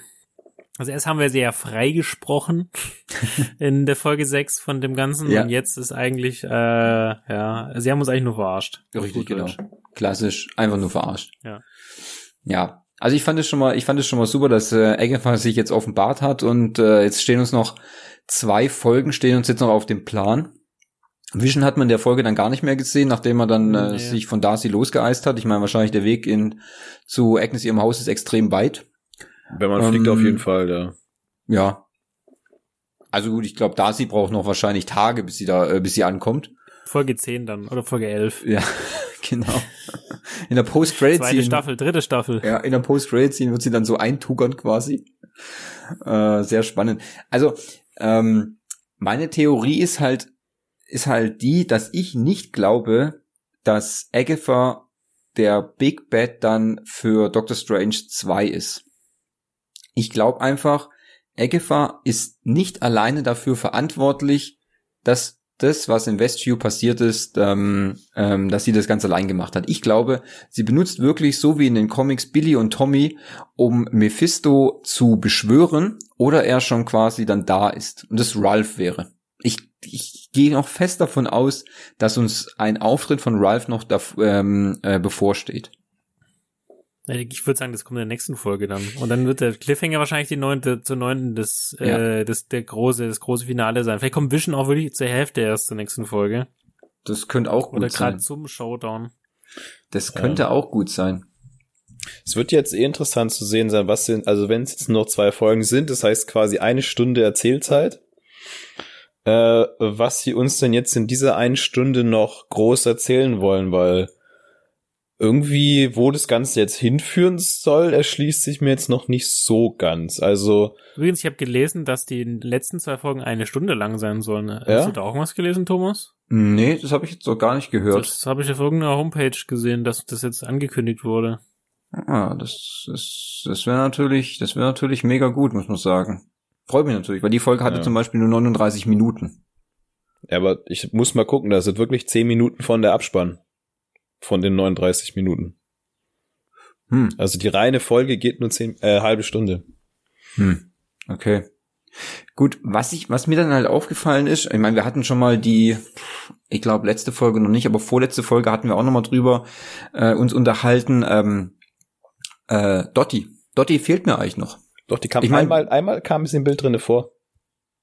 also erst haben wir sehr frei gesprochen [laughs] in der Folge 6 von dem Ganzen ja. und jetzt ist eigentlich, äh, ja, sie haben uns eigentlich nur verarscht. Richtig, genau. Klassisch, einfach nur verarscht. Ja. Ja. Also ich fand es schon mal, ich fand es schon mal super, dass äh, Agatha sich jetzt offenbart hat und äh, jetzt stehen uns noch zwei Folgen, stehen uns jetzt noch auf dem Plan. Vision hat man in der Folge dann gar nicht mehr gesehen, nachdem er dann äh, nee. sich von Darcy losgeeist hat. Ich meine, wahrscheinlich der Weg in zu Agnes ihrem Haus ist extrem weit. Wenn man ähm, fliegt, auf jeden Fall, ja. Ja. Also gut, ich glaube, Darcy braucht noch wahrscheinlich Tage, bis sie da, äh, bis sie ankommt. Folge 10 dann, oder Folge 11. Ja, [laughs] genau. In der Post-Credit-Scene. Zweite Staffel, dritte Staffel. Ja, in der Post-Credit-Scene wird sie dann so eintugern quasi. Äh, sehr spannend. Also, ähm, meine Theorie ist halt, ist halt die, dass ich nicht glaube, dass Agatha der Big Bad dann für Doctor Strange 2 ist. Ich glaube einfach, Agatha ist nicht alleine dafür verantwortlich, dass das, was in Westview passiert ist, ähm, ähm, dass sie das ganz allein gemacht hat. Ich glaube, sie benutzt wirklich so wie in den Comics Billy und Tommy, um Mephisto zu beschwören oder er schon quasi dann da ist und das Ralph wäre. Ich ich gehe noch fest davon aus, dass uns ein Auftritt von Ralph noch da, ähm, äh, bevorsteht. Ich würde sagen, das kommt in der nächsten Folge dann. Und dann wird der Cliffhanger wahrscheinlich die neunte zur neunten das, ja. äh, das, der große, das große Finale sein. Vielleicht kommt Vision auch wirklich zur Hälfte erst zur nächsten Folge. Das könnte auch gut Oder sein. Oder gerade zum Showdown. Das könnte ja. auch gut sein. Es wird jetzt eh interessant zu sehen sein, was sind, also wenn es jetzt noch zwei Folgen sind, das heißt quasi eine Stunde Erzählzeit äh, was sie uns denn jetzt in dieser einen Stunde noch groß erzählen wollen, weil irgendwie, wo das Ganze jetzt hinführen soll, erschließt sich mir jetzt noch nicht so ganz. Also übrigens, ich habe gelesen, dass die letzten zwei Folgen eine Stunde lang sein sollen. Ja? Hast du da auch was gelesen, Thomas? Nee, das habe ich jetzt so gar nicht gehört. Das habe ich auf irgendeiner Homepage gesehen, dass das jetzt angekündigt wurde. Ah, das, das, das wäre natürlich, das wäre natürlich mega gut, muss man sagen. Freut mich natürlich, weil die Folge hatte ja. zum Beispiel nur 39 Minuten. Ja, aber ich muss mal gucken, da sind wirklich 10 Minuten von der Abspann. Von den 39 Minuten. Hm. Also die reine Folge geht nur zehn, äh, halbe Stunde. Hm. Okay. Gut, was ich, was mir dann halt aufgefallen ist, ich meine, wir hatten schon mal die, ich glaube letzte Folge noch nicht, aber vorletzte Folge hatten wir auch noch mal drüber äh, uns unterhalten. Ähm, äh, Dotti, Dotti fehlt mir eigentlich noch. Doch, die kam ich mein, einmal, einmal kam es im Bild drinne vor.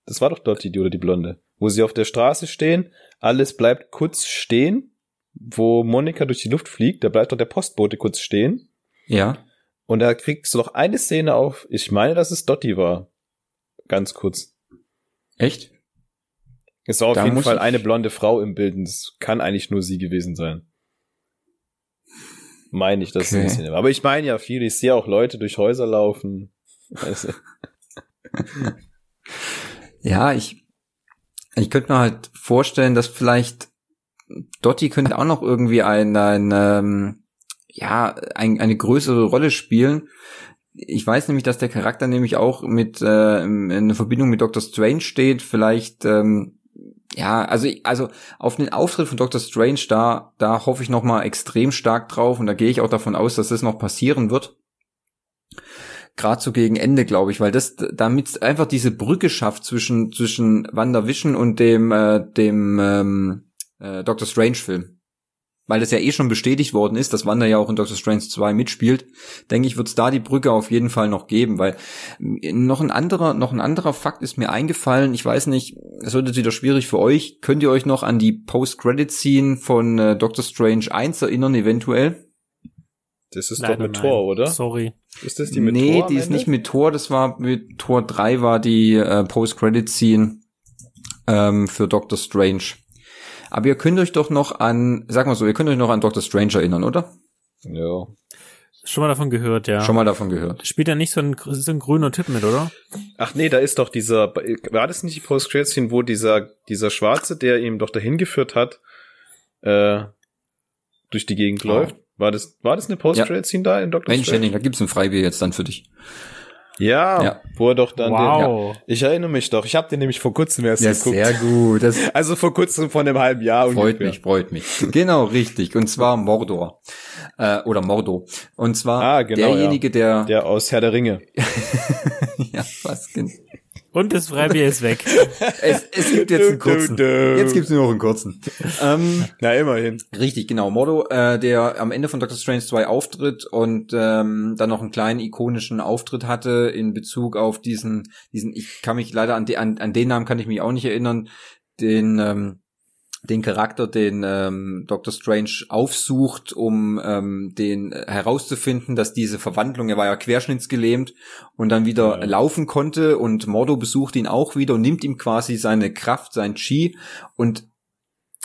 Das war doch dort die, oder die Blonde. Wo sie auf der Straße stehen, alles bleibt kurz stehen, wo Monika durch die Luft fliegt, da bleibt doch der Postbote kurz stehen. Ja. Und da kriegst du noch eine Szene auf, ich meine, dass es Dotti war. Ganz kurz. Echt? Es war auf da jeden Fall eine blonde Frau im Bild und das kann eigentlich nur sie gewesen sein. meine ich, dass Okay. es Cinema. Aber ich meine ja viel, ich sehe auch Leute durch Häuser laufen. Ja, ich, ich könnte mir halt vorstellen, dass vielleicht Dotti könnte auch noch irgendwie ein, ein ähm, ja, ein, eine größere Rolle spielen. Ich weiß nämlich, dass der Charakter nämlich auch mit äh, in in Verbindung mit Doctor Strange steht. Vielleicht, ähm, ja, also also auf den Auftritt von Doctor Strange da, da hoffe ich noch mal extrem stark drauf und da gehe ich auch davon aus, dass das noch passieren wird gerade so gegen Ende, glaube ich, weil das damit einfach diese Brücke schafft zwischen zwischen WandaVision und dem äh, dem ähm, äh, Doctor Strange Film. Weil das ja eh schon bestätigt worden ist, dass Wanda ja auch in Doctor Strange 2 mitspielt, denke ich, wird es da die Brücke auf jeden Fall noch geben, weil äh, noch ein anderer noch ein anderer Fakt ist mir eingefallen, ich weiß nicht, es wird jetzt wieder schwierig für euch, könnt ihr euch noch an die Post-Credit Scene von äh, Doctor Strange 1 erinnern eventuell? Das ist Leider doch mit nein. Tor, oder? Sorry. Ist das die mit nee, Tor? am die ist Ende? nicht mit Tor, das war mit Tor 3 war die äh, Post-Credit-Scene ähm, für Doctor Strange. Aber ihr könnt euch doch noch an, sag mal so, ihr könnt euch noch an Doctor Strange erinnern, oder? Ja. Schon mal davon gehört, ja. Schon mal davon gehört. Spielt da nicht so ein, so ein grüner Typ mit, oder? Ach nee, da ist doch dieser, war das nicht die post credit scene wo dieser, dieser Schwarze, der ihm doch dahin geführt hat, äh, durch die Gegend Oh. läuft? War das, war das eine post credit scene da in Doctor Mensch, Strange? Henning, da gibt's ein Freibier jetzt dann für dich. Ja, Ja. wo er doch dann den, wow. Ich erinnere mich doch. Ich habe den nämlich vor kurzem erst geguckt. gut. Das [laughs] Also vor kurzem von einem halben Jahr freut ungefähr. mich, freut mich. Genau, richtig. Und zwar Mordor. Äh, oder Mordo. Und zwar Ah, genau, derjenige, der, Der aus Herr der Ringe. [laughs] ja, was gen- Und das Freibier ist weg. [laughs] es, es gibt jetzt einen kurzen. Jetzt gibt's nur noch einen kurzen. Ähm, [laughs] Na, immerhin. Richtig, genau. Mordo, äh, der am Ende von Doctor Strange 2 auftritt und ähm, dann noch einen kleinen ikonischen Auftritt hatte in Bezug auf diesen, diesen, ich kann mich leider an, de, an, an den Namen kann ich mich auch nicht erinnern, den, ähm, den Charakter, den ähm, Doctor Strange aufsucht, um ähm, den herauszufinden, dass diese Verwandlung, er war ja querschnittsgelähmt und dann wieder Ja. laufen konnte und Mordo besucht ihn auch wieder und nimmt ihm quasi seine Kraft, sein Chi und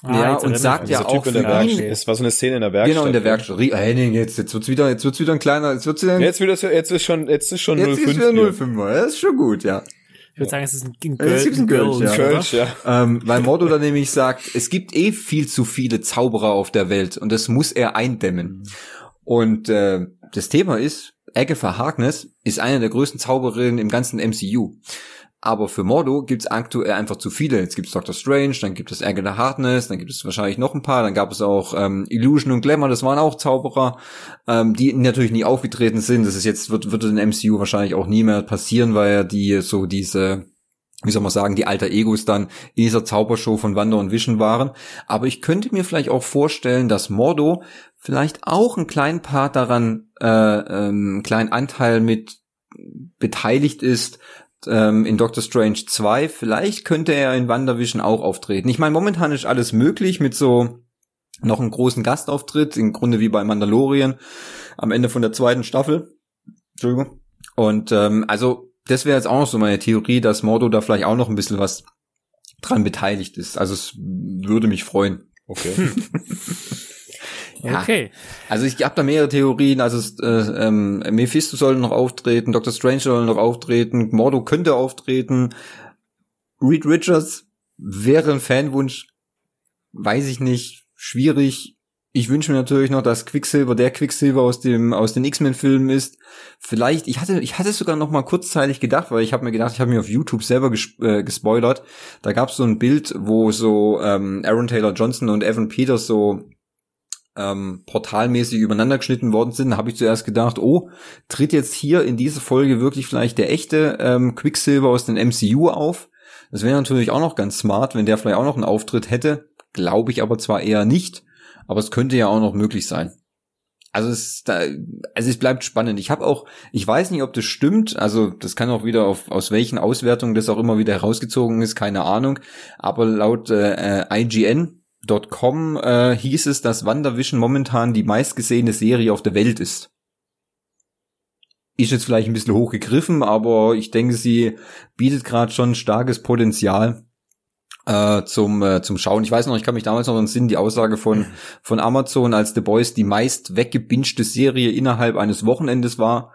Ah, Ja, jetzt und sagt ja auch Typ in der für ihn-. Es war so eine Szene in der Werkstatt. Genau, in der Werkstatt. Rie- Henning, jetzt, jetzt wird's wieder, jetzt wird's wieder ein kleiner, jetzt wird's wieder, Jetzt wieder, jetzt ist schon, jetzt ist schon jetzt 05 ist wieder hier. 05er. Das ist schon gut, ja. Ich würde sagen, es ist ein, ein, Es gibt ein Girls, ja. Kölsch, ja. Ähm, weil Mordo dann nämlich sagt, es gibt eh viel zu viele Zauberer auf der Welt und das muss er eindämmen. Und äh, das Thema ist, Agatha Harkness ist eine der größten Zauberinnen im ganzen MCU. Aber für Mordo gibt's aktuell einfach zu viele. Jetzt gibt's Doctor Strange, dann gibt es Agatha Harkness, dann gibt es wahrscheinlich noch ein paar, dann gab es auch ähm, Illusion und Glamour, das waren auch Zauberer, ähm, die natürlich nie aufgetreten sind. Das ist jetzt, wird, wird in MCU wahrscheinlich auch nie mehr passieren, weil die so diese, wie soll man sagen, die alter Egos dann in dieser Zaubershow von Wanda und Vision waren. Aber ich könnte mir vielleicht auch vorstellen, dass Mordo vielleicht auch einen kleinen Part daran, äh, ähm, einen kleinen Anteil mit beteiligt ist, ähm, in Doctor Strange 2. Vielleicht könnte er in WandaVision auch auftreten. Ich meine, momentan ist alles möglich mit so noch einen großen Gastauftritt, im Grunde wie bei Mandalorian am Ende von der zweiten Staffel. Entschuldigung. Und ähm, also das wäre jetzt auch noch so meine Theorie, dass Mordo da vielleicht auch noch ein bisschen was dran beteiligt ist. Also es würde mich freuen. Okay. [laughs] Ja. Okay. Also ich habe da mehrere Theorien. Also es, äh, ähm, Mephisto soll noch auftreten, Doctor Strange soll noch auftreten, Mordo könnte auftreten, Reed Richards wäre ein Fanwunsch, weiß ich nicht, schwierig. Ich wünsche mir natürlich noch, dass Quicksilver der Quicksilver aus dem aus den X-Men-Filmen ist. Vielleicht, ich hatte ich hatte sogar noch mal kurzzeitig gedacht, weil ich habe mir gedacht, ich habe mir auf YouTube selber ges äh, gespoilert. Da gab es so ein Bild, wo so ähm, Aaron Taylor Johnson und Evan Peters so ähm, portalmäßig übereinander geschnitten worden sind, habe ich zuerst gedacht, oh, tritt jetzt hier in dieser Folge wirklich vielleicht der echte ähm, Quicksilver aus den MCU auf? Das wäre natürlich auch noch ganz smart, wenn der vielleicht auch noch einen Auftritt hätte. Glaube ich aber zwar eher nicht, aber es könnte ja auch noch möglich sein. Also es, da, also es bleibt spannend. Ich habe auch, ich weiß nicht, ob das stimmt. Also das kann auch wieder auf aus welchen Auswertungen das auch immer wieder herausgezogen ist, keine Ahnung. Aber laut äh, IGN.com äh, hieß es, dass WandaVision momentan die meistgesehene Serie auf der Welt ist. Ist jetzt vielleicht ein bisschen hochgegriffen, aber ich denke, sie bietet gerade schon starkes Potenzial. äh, zum äh, zum Schauen. Ich weiß noch, ich kann mich damals noch entsinnen, die Aussage von [laughs] von Amazon, als The Boys die meist weggebinschte Serie innerhalb eines Wochenendes war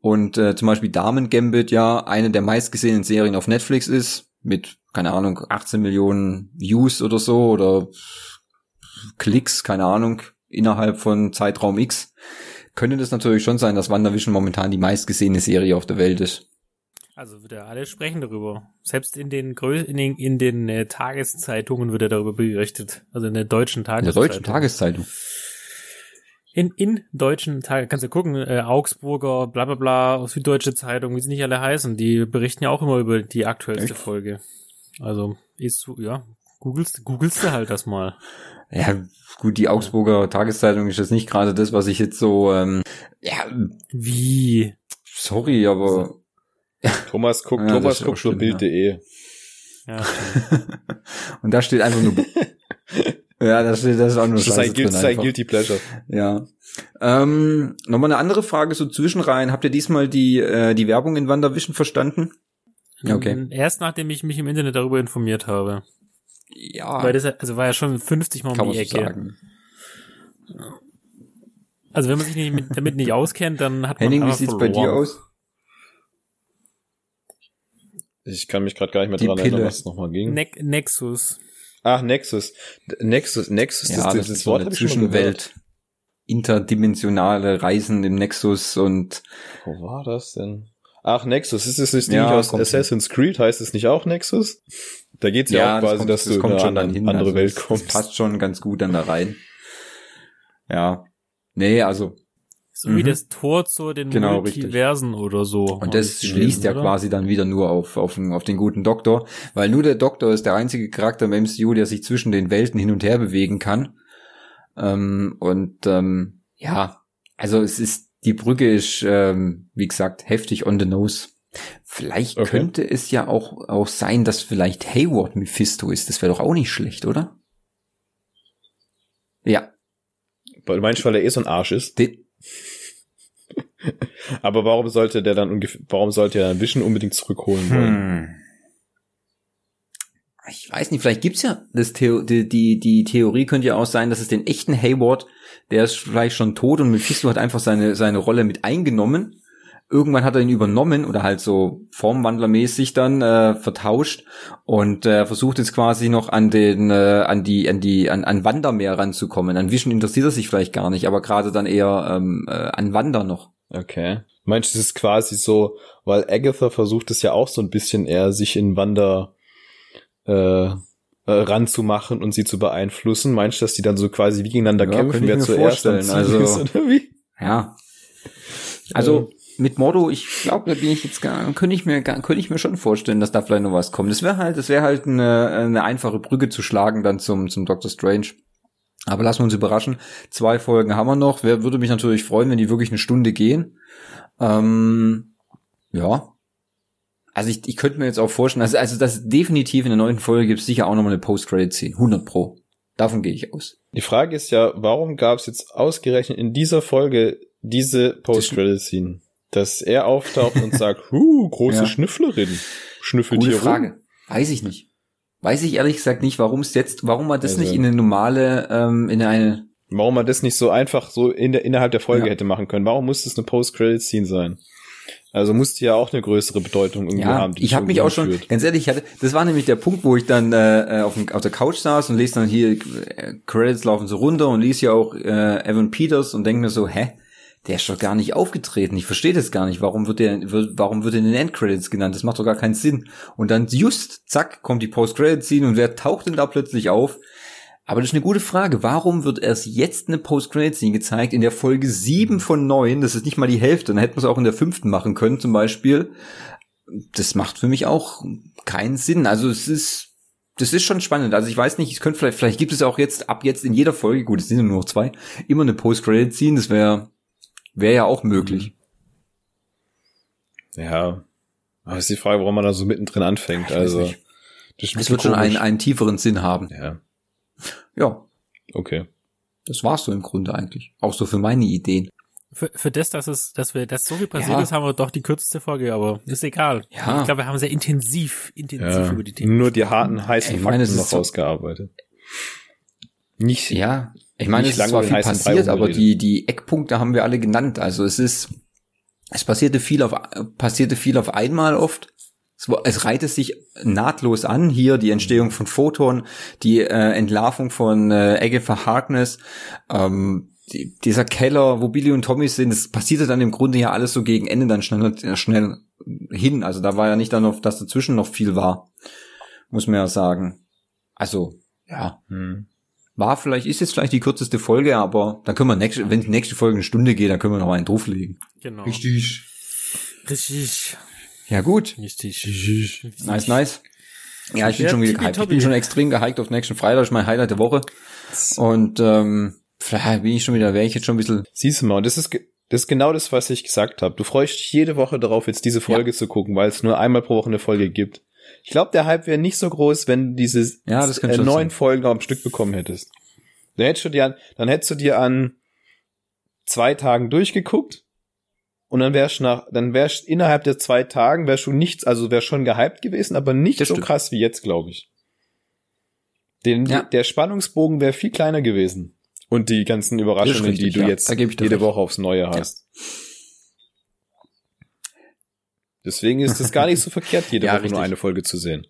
und äh, zum Beispiel Damen Gambit ja eine der meistgesehenen Serien auf Netflix ist mit keine Ahnung 18 Millionen Views oder so oder Klicks, keine Ahnung innerhalb von Zeitraum X. Könnte das natürlich schon sein, dass WandaVision momentan die meistgesehene Serie auf der Welt ist. Also wird ja alle sprechen darüber. Selbst in den Grö in den, in den äh, Tageszeitungen wird er darüber berichtet. Also in der deutschen Tageszeitung. In der deutschen Tageszeitung. In, in deutschen Tagen, kannst du gucken, äh, Augsburger, bla bla bla, Süddeutsche Zeitung, wie sie nicht alle heißen, die berichten ja auch immer über die aktuellste Echt? Folge. Also ist so, ja, googelst, googelst du halt das mal. [laughs] Ja, gut, die Augsburger Tageszeitung ist jetzt nicht gerade das, was ich jetzt so, ähm, ja. Wie? Sorry, aber Thomas [laughs] guckt, ja, Thomas guckt schon Bild.de. Ja. [laughs] und da steht einfach nur. Ja, da steht das ist auch nur Das ist ein, Guilty, ein Guilty Pleasure. Ja. Ähm, Nochmal eine andere Frage so zwischenrein. Habt ihr diesmal die die äh, die Werbung in WandaVision verstanden? Ja, okay. Erst nachdem ich mich im Internet darüber informiert habe. Ja. Weil das also war ja schon 50 Mal um die Ecke. So sagen. Also wenn man sich nicht mit, damit nicht auskennt, dann hat man Henning, wie sieht's verloren. bei dir aus? Ich kann mich gerade gar nicht mehr dran erinnern, was es nochmal ging. Ne Nexus. Ach, Nexus. Nexus, Nexus, ja, das, das, das ist Wort so eine Zwischenwelt. Interdimensionale Reisen im Nexus und. Wo war das denn? Ach, Nexus. Ist es nicht ja, aus Assassin's Creed? Heißt es nicht auch Nexus? Da geht's ja, ja auch quasi, das kommt, dass das du kommt schon hin, andere also Welt kommst. Das passt schon ganz gut dann da rein. Ja. Nee, also so mhm. wie das Tor zu den genau, Multiversen richtig. oder so. Und das schließt ja oder? quasi dann wieder nur auf, auf, auf den guten Doktor, weil nur der Doktor ist der einzige Charakter im MCU, der sich zwischen den Welten hin und her bewegen kann. Ähm, und ähm, ja, also es ist, die Brücke ist, ähm, wie gesagt, heftig on the nose. Vielleicht okay. könnte es ja auch, auch sein, dass vielleicht Hayward Mephisto ist. Das wäre doch auch nicht schlecht, oder? Ja. Weil du meinst, weil er eh so ein Arsch ist? Den, [laughs] Aber warum sollte der dann warum sollte er dann Vision unbedingt zurückholen wollen? Hm. Ich weiß nicht, vielleicht gibt's ja das Theo die, die, die Theorie könnte ja auch sein, dass es den echten Hayward, der ist vielleicht schon tot und Mephisto hat einfach seine, seine Rolle mit eingenommen. Irgendwann hat er ihn übernommen oder halt so formwandlermäßig dann äh, vertauscht und äh, versucht jetzt quasi noch an den äh, an die an die an, an Wandermeer ranzukommen. An Vision interessiert er sich vielleicht gar nicht, aber gerade dann eher ähm, äh, an Wander noch. Okay. Meinst du, es ist quasi so, weil Agatha versucht es ja auch so ein bisschen eher, sich in Wander äh, äh, ranzumachen und sie zu beeinflussen. Meinst du, dass die dann so quasi wie gegeneinander ja, kämpfen, wer zuerst dann also, ist, [laughs] oder wie? Ja. Also äh. mit Mordo, ich glaube, da bin ich jetzt gar, könnte ich mir, könnte ich mir schon vorstellen, dass da vielleicht noch was kommt. Das wäre halt, das wäre halt eine, eine einfache Brücke zu schlagen dann zum zum Doctor Strange. Aber lassen wir uns überraschen. Zwei Folgen haben wir noch. Wer würde mich natürlich freuen, wenn die wirklich eine Stunde gehen. Ähm, ja. Also ich, ich könnte mir jetzt auch vorstellen, also, also das definitiv in der neunten Folge gibt es sicher auch nochmal eine Post-Credit-Scene. 100 pro. Davon gehe ich aus. Die Frage ist ja, warum gab es jetzt ausgerechnet in dieser Folge diese Post-Credit-Scene? Dass er auftaucht und sagt, [laughs] huh, große ja. Schnüfflerin. Schnüffelt Gute hier Frage. Rum. Weiß ich nicht. Weiß ich ehrlich gesagt nicht, warum es jetzt, warum man das also, nicht in eine normale, ähm, in eine. Warum man das nicht so einfach so in der, innerhalb der Folge ja. hätte machen können. Warum muss das eine Post-Credit-Scene sein? Also musste ja auch eine größere Bedeutung irgendwie ja, haben. Die ich habe mich auch schon, führt. ganz ehrlich, hatte, das war nämlich der Punkt, wo ich dann äh, auf, dem, auf der Couch saß und lese dann hier äh, Credits laufen so runter und lies ja auch äh, Evan Peters und denke mir so, hä, der ist doch gar nicht aufgetreten. Ich verstehe das gar nicht. Warum wird der, warum wird er in den Endcredits genannt? Das macht doch gar keinen Sinn. Und dann just, zack, kommt die Post-Credit-Scene und wer taucht denn da plötzlich auf? Aber das ist eine gute Frage. Warum wird erst jetzt eine Post-Credit-Scene gezeigt in der Folge 7 von 9? Das ist nicht mal die Hälfte. Dann hätten wir es auch in der fünften machen können, zum Beispiel. Das macht für mich auch keinen Sinn. Also es ist, das ist schon spannend. Also ich weiß nicht, es könnte vielleicht, vielleicht gibt es auch jetzt, ab jetzt in jeder Folge, gut, es sind nur noch zwei, immer eine Post-Credit-Scene. Das wäre Wäre ja auch möglich. Ja. Aber ist die Frage, warum man da so mittendrin anfängt. also, das, das wird schon einen, einen tieferen Sinn haben. Ja. Ja. Okay. Das war's so im Grunde eigentlich. Auch so für meine Ideen. Für, für das, dass es, dass wir, dass so viel passiert Ja. ist, haben wir doch die kürzeste Folge, aber ist egal. Ja. Ich glaube, wir haben sehr intensiv, intensiv Ja, über die Themen. nur die harten, heißen Ich meine, es Fakten ist noch so- ausgearbeitet. Nicht, Ja, ich meine, es ist zwar viel passiert, aber die, die Eckpunkte haben wir alle genannt. Also es ist, es passierte viel auf, passierte viel auf einmal oft. Es, es reihte sich nahtlos an. Hier die Entstehung von Photon, die äh, Entlarvung von äh, Agatha Harkness, ähm, die, dieser Keller, wo Billy und Tommy sind, das passierte dann im Grunde ja alles so gegen Ende dann schnell, äh, schnell hin. Also da war ja nicht dann noch, dass dazwischen noch viel war. Muss man ja sagen. Also, ja, Hm. War vielleicht, ist jetzt vielleicht die kürzeste Folge, aber dann können wir nächste, wenn die nächste Folge eine Stunde geht, dann können wir noch einen drauflegen. Genau. Richtig. Richtig. Ja, gut. Richtig. Nice, nice. Ja, ich bin Ja, schon wieder gehypt. Ich bin schon extrem gehypt auf nächsten Freitag, das ist mein Highlight der Woche. Und ähm, vielleicht bin ich schon wieder, wäre ich jetzt schon ein bisschen. Siehst du mal, und das ist, das ist genau das, was ich gesagt habe. Du freust dich jede Woche darauf, jetzt diese Folge zu gucken, weil es nur einmal pro Woche eine Folge gibt. Ich glaube, der Hype wäre nicht so groß, wenn du diese Ja, äh, neun sein. Folgen am Stück bekommen hättest. Dann hättest du dir an, dann hättest du dir an zwei Tagen durchgeguckt und dann wärst du nach, dann wärst innerhalb der zwei Tagen wärst du nichts, also wärst schon gehypt gewesen, aber nicht Das so stimmt. krass wie jetzt, glaube ich. Den, Ja. Der Spannungsbogen wäre viel kleiner gewesen. Und die ganzen Überraschungen, richtig, die du ja. jetzt jede recht. Woche aufs Neue hast. Deswegen ist es gar nicht so [laughs] verkehrt, jede Ja, Woche richtig. nur eine Folge zu sehen.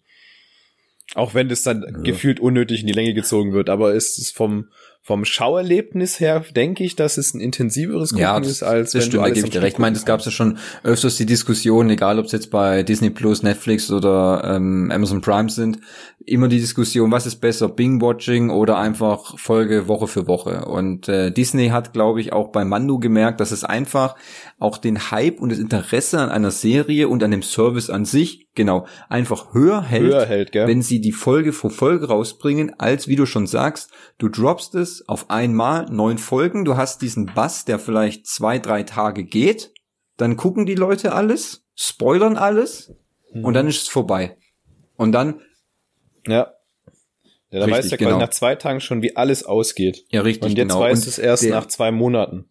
Auch wenn das dann gefühlt unnötig in die Länge gezogen wird, aber es ist vom, vom Schauerlebnis her, denke ich, dass es ein intensiveres Gucken Ja, das, ist, als das wenn stimmt, du da alles gebe am ich dir recht. Ich meine, das gab es ja schon öfters die Diskussion, egal ob es jetzt bei Disney Plus, Netflix oder ähm, Amazon Prime sind, immer die Diskussion, was ist besser, Bing-Watching oder einfach Folge Woche für Woche. Und äh, Disney hat, glaube ich, auch bei Mando gemerkt, dass es einfach auch den Hype und das Interesse an einer Serie und an dem Service an sich, genau, einfach höher hält, Höher hält, gell? wenn sie die Folge vor Folge rausbringen, als wie du schon sagst, du droppst es auf einmal, neun Folgen, du hast diesen Bass, der vielleicht zwei, drei Tage geht, dann gucken die Leute alles, spoilern alles Mhm. und dann ist es vorbei. Und dann, Ja. Ja, dann Richtig, weißt du ja quasi genau. nach zwei Tagen schon, wie alles ausgeht. ja richtig, Und jetzt genau. weißt du es erst der- nach zwei Monaten.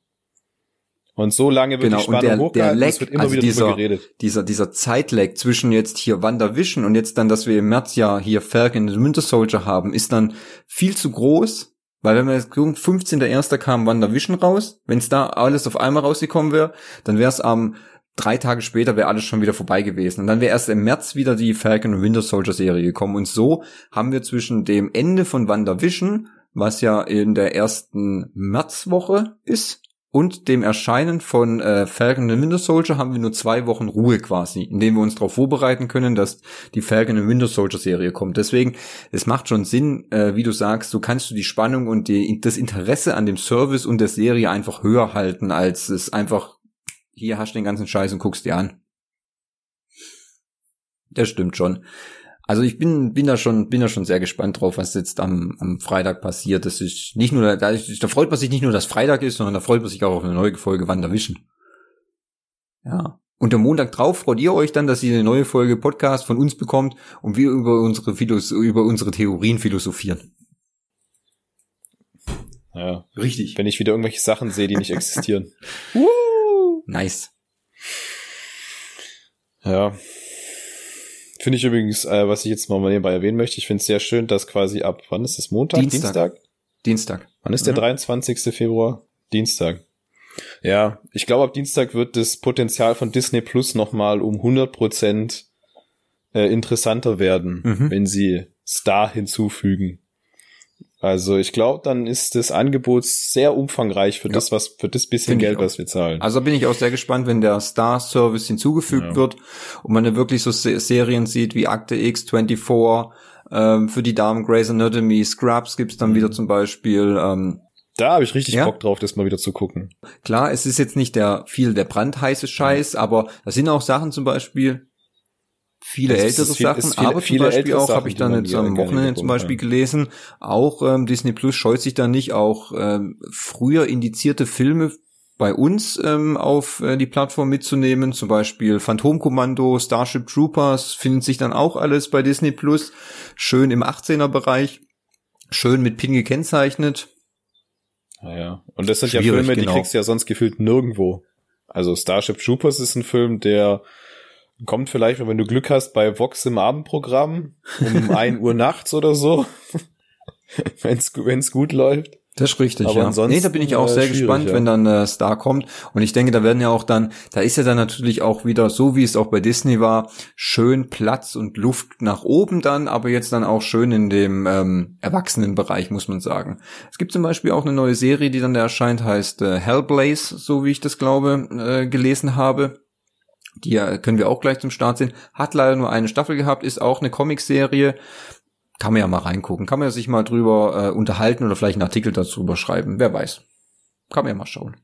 Und so lange wird Genau, die und Spannung der- der hochgehalten, es Lag, wird immer also wieder dieser- drüber geredet. dieser, dieser Zeitlag zwischen jetzt hier WandaVision und jetzt dann, dass wir im März ja hier Falcon and Winter Soldier haben, ist dann viel zu groß, weil wenn wir jetzt gucken, 15.01. kam WandaVision raus, wenn es da alles auf einmal rausgekommen wäre, dann wäre es am drei Tage später wäre alles schon wieder vorbei gewesen. Und dann wäre erst im März wieder die Falcon and Winter Soldier Serie gekommen. Und so haben wir zwischen dem Ende von WandaVision, was ja in der ersten Märzwoche ist, und dem Erscheinen von äh, Falcon and Winter Soldier haben wir nur zwei Wochen Ruhe quasi, indem wir uns darauf vorbereiten können, dass die Falcon and Winter Soldier Serie kommt. Deswegen, es macht schon Sinn, äh, wie du sagst, so kannst du die Spannung und die, das Interesse an dem Service und der Serie einfach höher halten, als es einfach, hier hast du den ganzen Scheiß und guckst dir an. Das stimmt schon. Also ich bin, bin da schon, bin da schon sehr gespannt drauf, was jetzt am, am Freitag passiert. Das ist nicht nur, da, da freut man sich nicht nur, dass Freitag ist, sondern da freut man sich auch auf eine neue Folge WandaVision. Ja. Und am Montag drauf freut ihr euch dann, dass ihr eine neue Folge Podcast von uns bekommt und wir über unsere Philos über unsere Theorien philosophieren. Ja. Richtig. Wenn ich wieder irgendwelche Sachen sehe, die nicht existieren. [laughs] Nice. Ja. Finde ich übrigens, äh, was ich jetzt mal nebenbei erwähnen möchte, ich finde es sehr schön, dass quasi ab, wann ist das, Montag? Dienstag. Dienstag. Wann ist der Mhm. 23. Februar? Dienstag. Ja, ich glaube, ab Dienstag wird das Potenzial von Disney Plus nochmal um 100 Prozent äh, interessanter werden, Mhm. wenn sie Star hinzufügen. Also ich glaube, dann ist das Angebot sehr umfangreich für Ja. das, was für das bisschen Finde ich Geld, was wir zahlen. Also bin ich auch sehr gespannt, wenn der Star-Service hinzugefügt Ja. wird und man dann wirklich so Se Serien sieht wie Akte X, 24, ähm, für die Damen Grey's Anatomy, Scrubs gibt's dann Mhm. wieder zum Beispiel. Ähm, da habe ich richtig Ja. Bock drauf, das mal wieder zu gucken. klar, es ist jetzt nicht der viel der brandheiße Scheiß, aber da sind auch Sachen zum Beispiel, viele Es ist ältere viel- Sachen, es viele- aber zum viele Beispiel auch, habe ich die dann jetzt am Wochenende zum Beispiel kann. gelesen, auch ähm, Disney Plus scheut sich da nicht, auch ähm, früher indizierte Filme bei uns ähm, auf äh, die Plattform mitzunehmen, zum Beispiel Phantomkommando, Starship Troopers, findet sich dann auch alles bei Disney Plus, schön im 18er Bereich, schön mit PIN gekennzeichnet. Naja. Und das sind ja Schwierig, Filme, die genau. kriegst du ja sonst gefühlt nirgendwo. Also Starship Troopers ist ein Film, der kommt vielleicht, wenn du Glück hast, bei Vox im Abendprogramm um [laughs] 1 Uhr nachts oder so. [laughs] wenn's, wenn's gut läuft. Das ist richtig, Aber ja. ansonsten, Nee, da bin ich auch äh, sehr gespannt, ja. wenn dann äh, Star kommt. Und ich denke, da werden ja auch dann, da ist ja dann natürlich auch wieder, so wie es auch bei Disney war, schön Platz und Luft nach oben dann, aber jetzt dann auch schön in dem ähm, Erwachsenenbereich, muss man sagen. Es gibt zum Beispiel auch eine neue Serie, die dann da erscheint, heißt äh, Hellblaze, so wie ich das glaube, äh, gelesen habe. Die äh, können wir auch gleich zum Start sehen. Hat leider nur eine Staffel gehabt, ist auch eine Comicserie. Kann man ja mal reingucken. Kann man ja sich mal drüber äh, unterhalten oder vielleicht einen Artikel dazu schreiben. Wer weiß. Kann man ja mal schauen.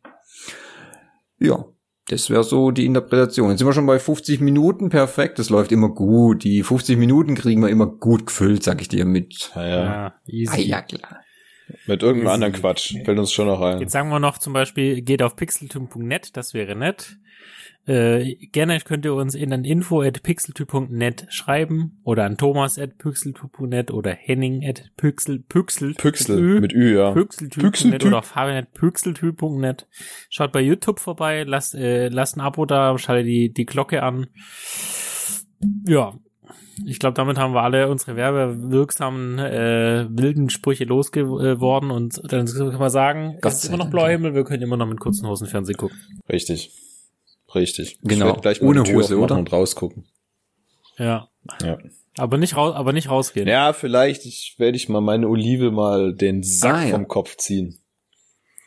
Ja, das wäre so die Interpretation. Jetzt sind wir schon bei 50 Minuten. Perfekt. Das läuft immer gut. Die 50 Minuten kriegen wir immer gut gefüllt, sag ich dir, mit. Ja, ja. Easy. Ah, ja, klar. Mit irgendeinem anderen Quatsch. Fällt uns schon noch ein. Jetzt sagen wir noch zum Beispiel, geht auf pixeltune.net, das wäre nett. Äh, gerne könnt ihr uns in an info at pixeltune.net schreiben oder an thomas at pixeltune.net oder henning at pixel, pixel, Püxel mit Ü, ja. Püxeltyp.net Püxeltyp. oder Fabian at püxeltyp.net. Schaut bei YouTube vorbei, lasst, äh, lasst ein Abo da, schaltet die, die Glocke an. Ja, ich glaube, damit haben wir alle unsere werbewirksamen äh, wilden Sprüche losgeworden und dann kann man sagen, Gott es ist immer noch blauer. Himmel, wir können immer noch mit kurzen Hosen Fernsehen gucken. Richtig. Richtig. Genau. Gleich mal Ohne die Tür Hose, oder? Und rausgucken. Ja. Ja. Aber nicht raus, aber nicht rausgehen. Ja, vielleicht ich, werde ich mal meine Olive mal den Sack Ah, ja. vom Kopf ziehen.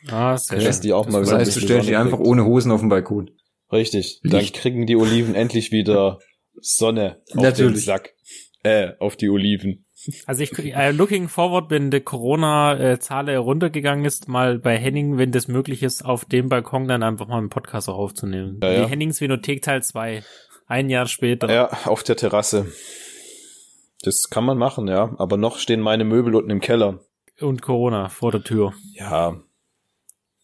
Ah, sehr schön. die auch mal Das heißt, du stellst Sonne einfach ohne Hosen auf den Balkon. Richtig. Dann Licht. kriegen die Oliven endlich wieder Sonne auf den Natürlich. Sack. Äh, auf die Oliven. Also ich äh, looking forward, wenn die Corona-Zahl runtergegangen ist, mal bei Henning, wenn das möglich ist, auf dem Balkon dann einfach mal einen Podcast auch aufzunehmen. Ja, ja. Die Hennings Vinothek Teil 2. Ein Jahr später. Ja, auf der Terrasse. Das kann man machen, ja. Aber noch stehen meine Möbel unten im Keller. Und Corona vor der Tür. Ja.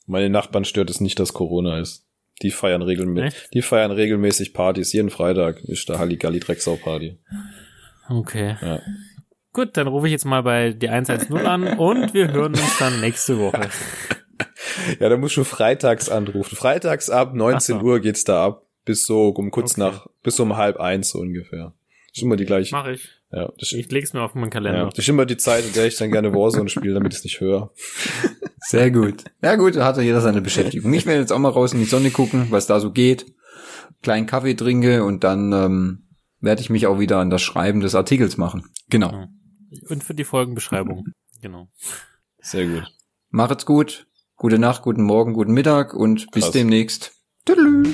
Meine Nachbarn stört es nicht, dass Corona ist. Die feiern regelmäßig, Echt? die feiern regelmäßig Partys. Jeden Freitag ist da Halligalli Drecksau Party. Okay. Ja. Gut, dann rufe ich jetzt mal bei die 110 an und wir hören uns dann nächste Woche. [laughs] Ja, da musst du freitags anrufen. Freitags ab 19 Ach so. Uhr geht's da ab. Bis so um kurz Okay. nach, bis um halb eins so ungefähr. Das ist immer die gleiche. Mach ich. Ja, das, Ich leg's mir auf meinen ja, Kalender. das ist immer die Zeit, in der ich dann gerne Warzone spiele, damit ich es nicht höre. [laughs] Sehr gut. Ja gut, da hat ja jeder seine Beschäftigung. Ich werde jetzt auch mal raus in die Sonne gucken, was da so geht. Kleinen Kaffee trinke und dann ähm, werde ich mich auch wieder an das Schreiben des Artikels machen. Genau. Ja. Und für die Folgenbeschreibung. [laughs] Genau. Sehr gut. Macht's gut. Gute Nacht, guten Morgen, guten Mittag und bis Krass. demnächst. Tüdelü.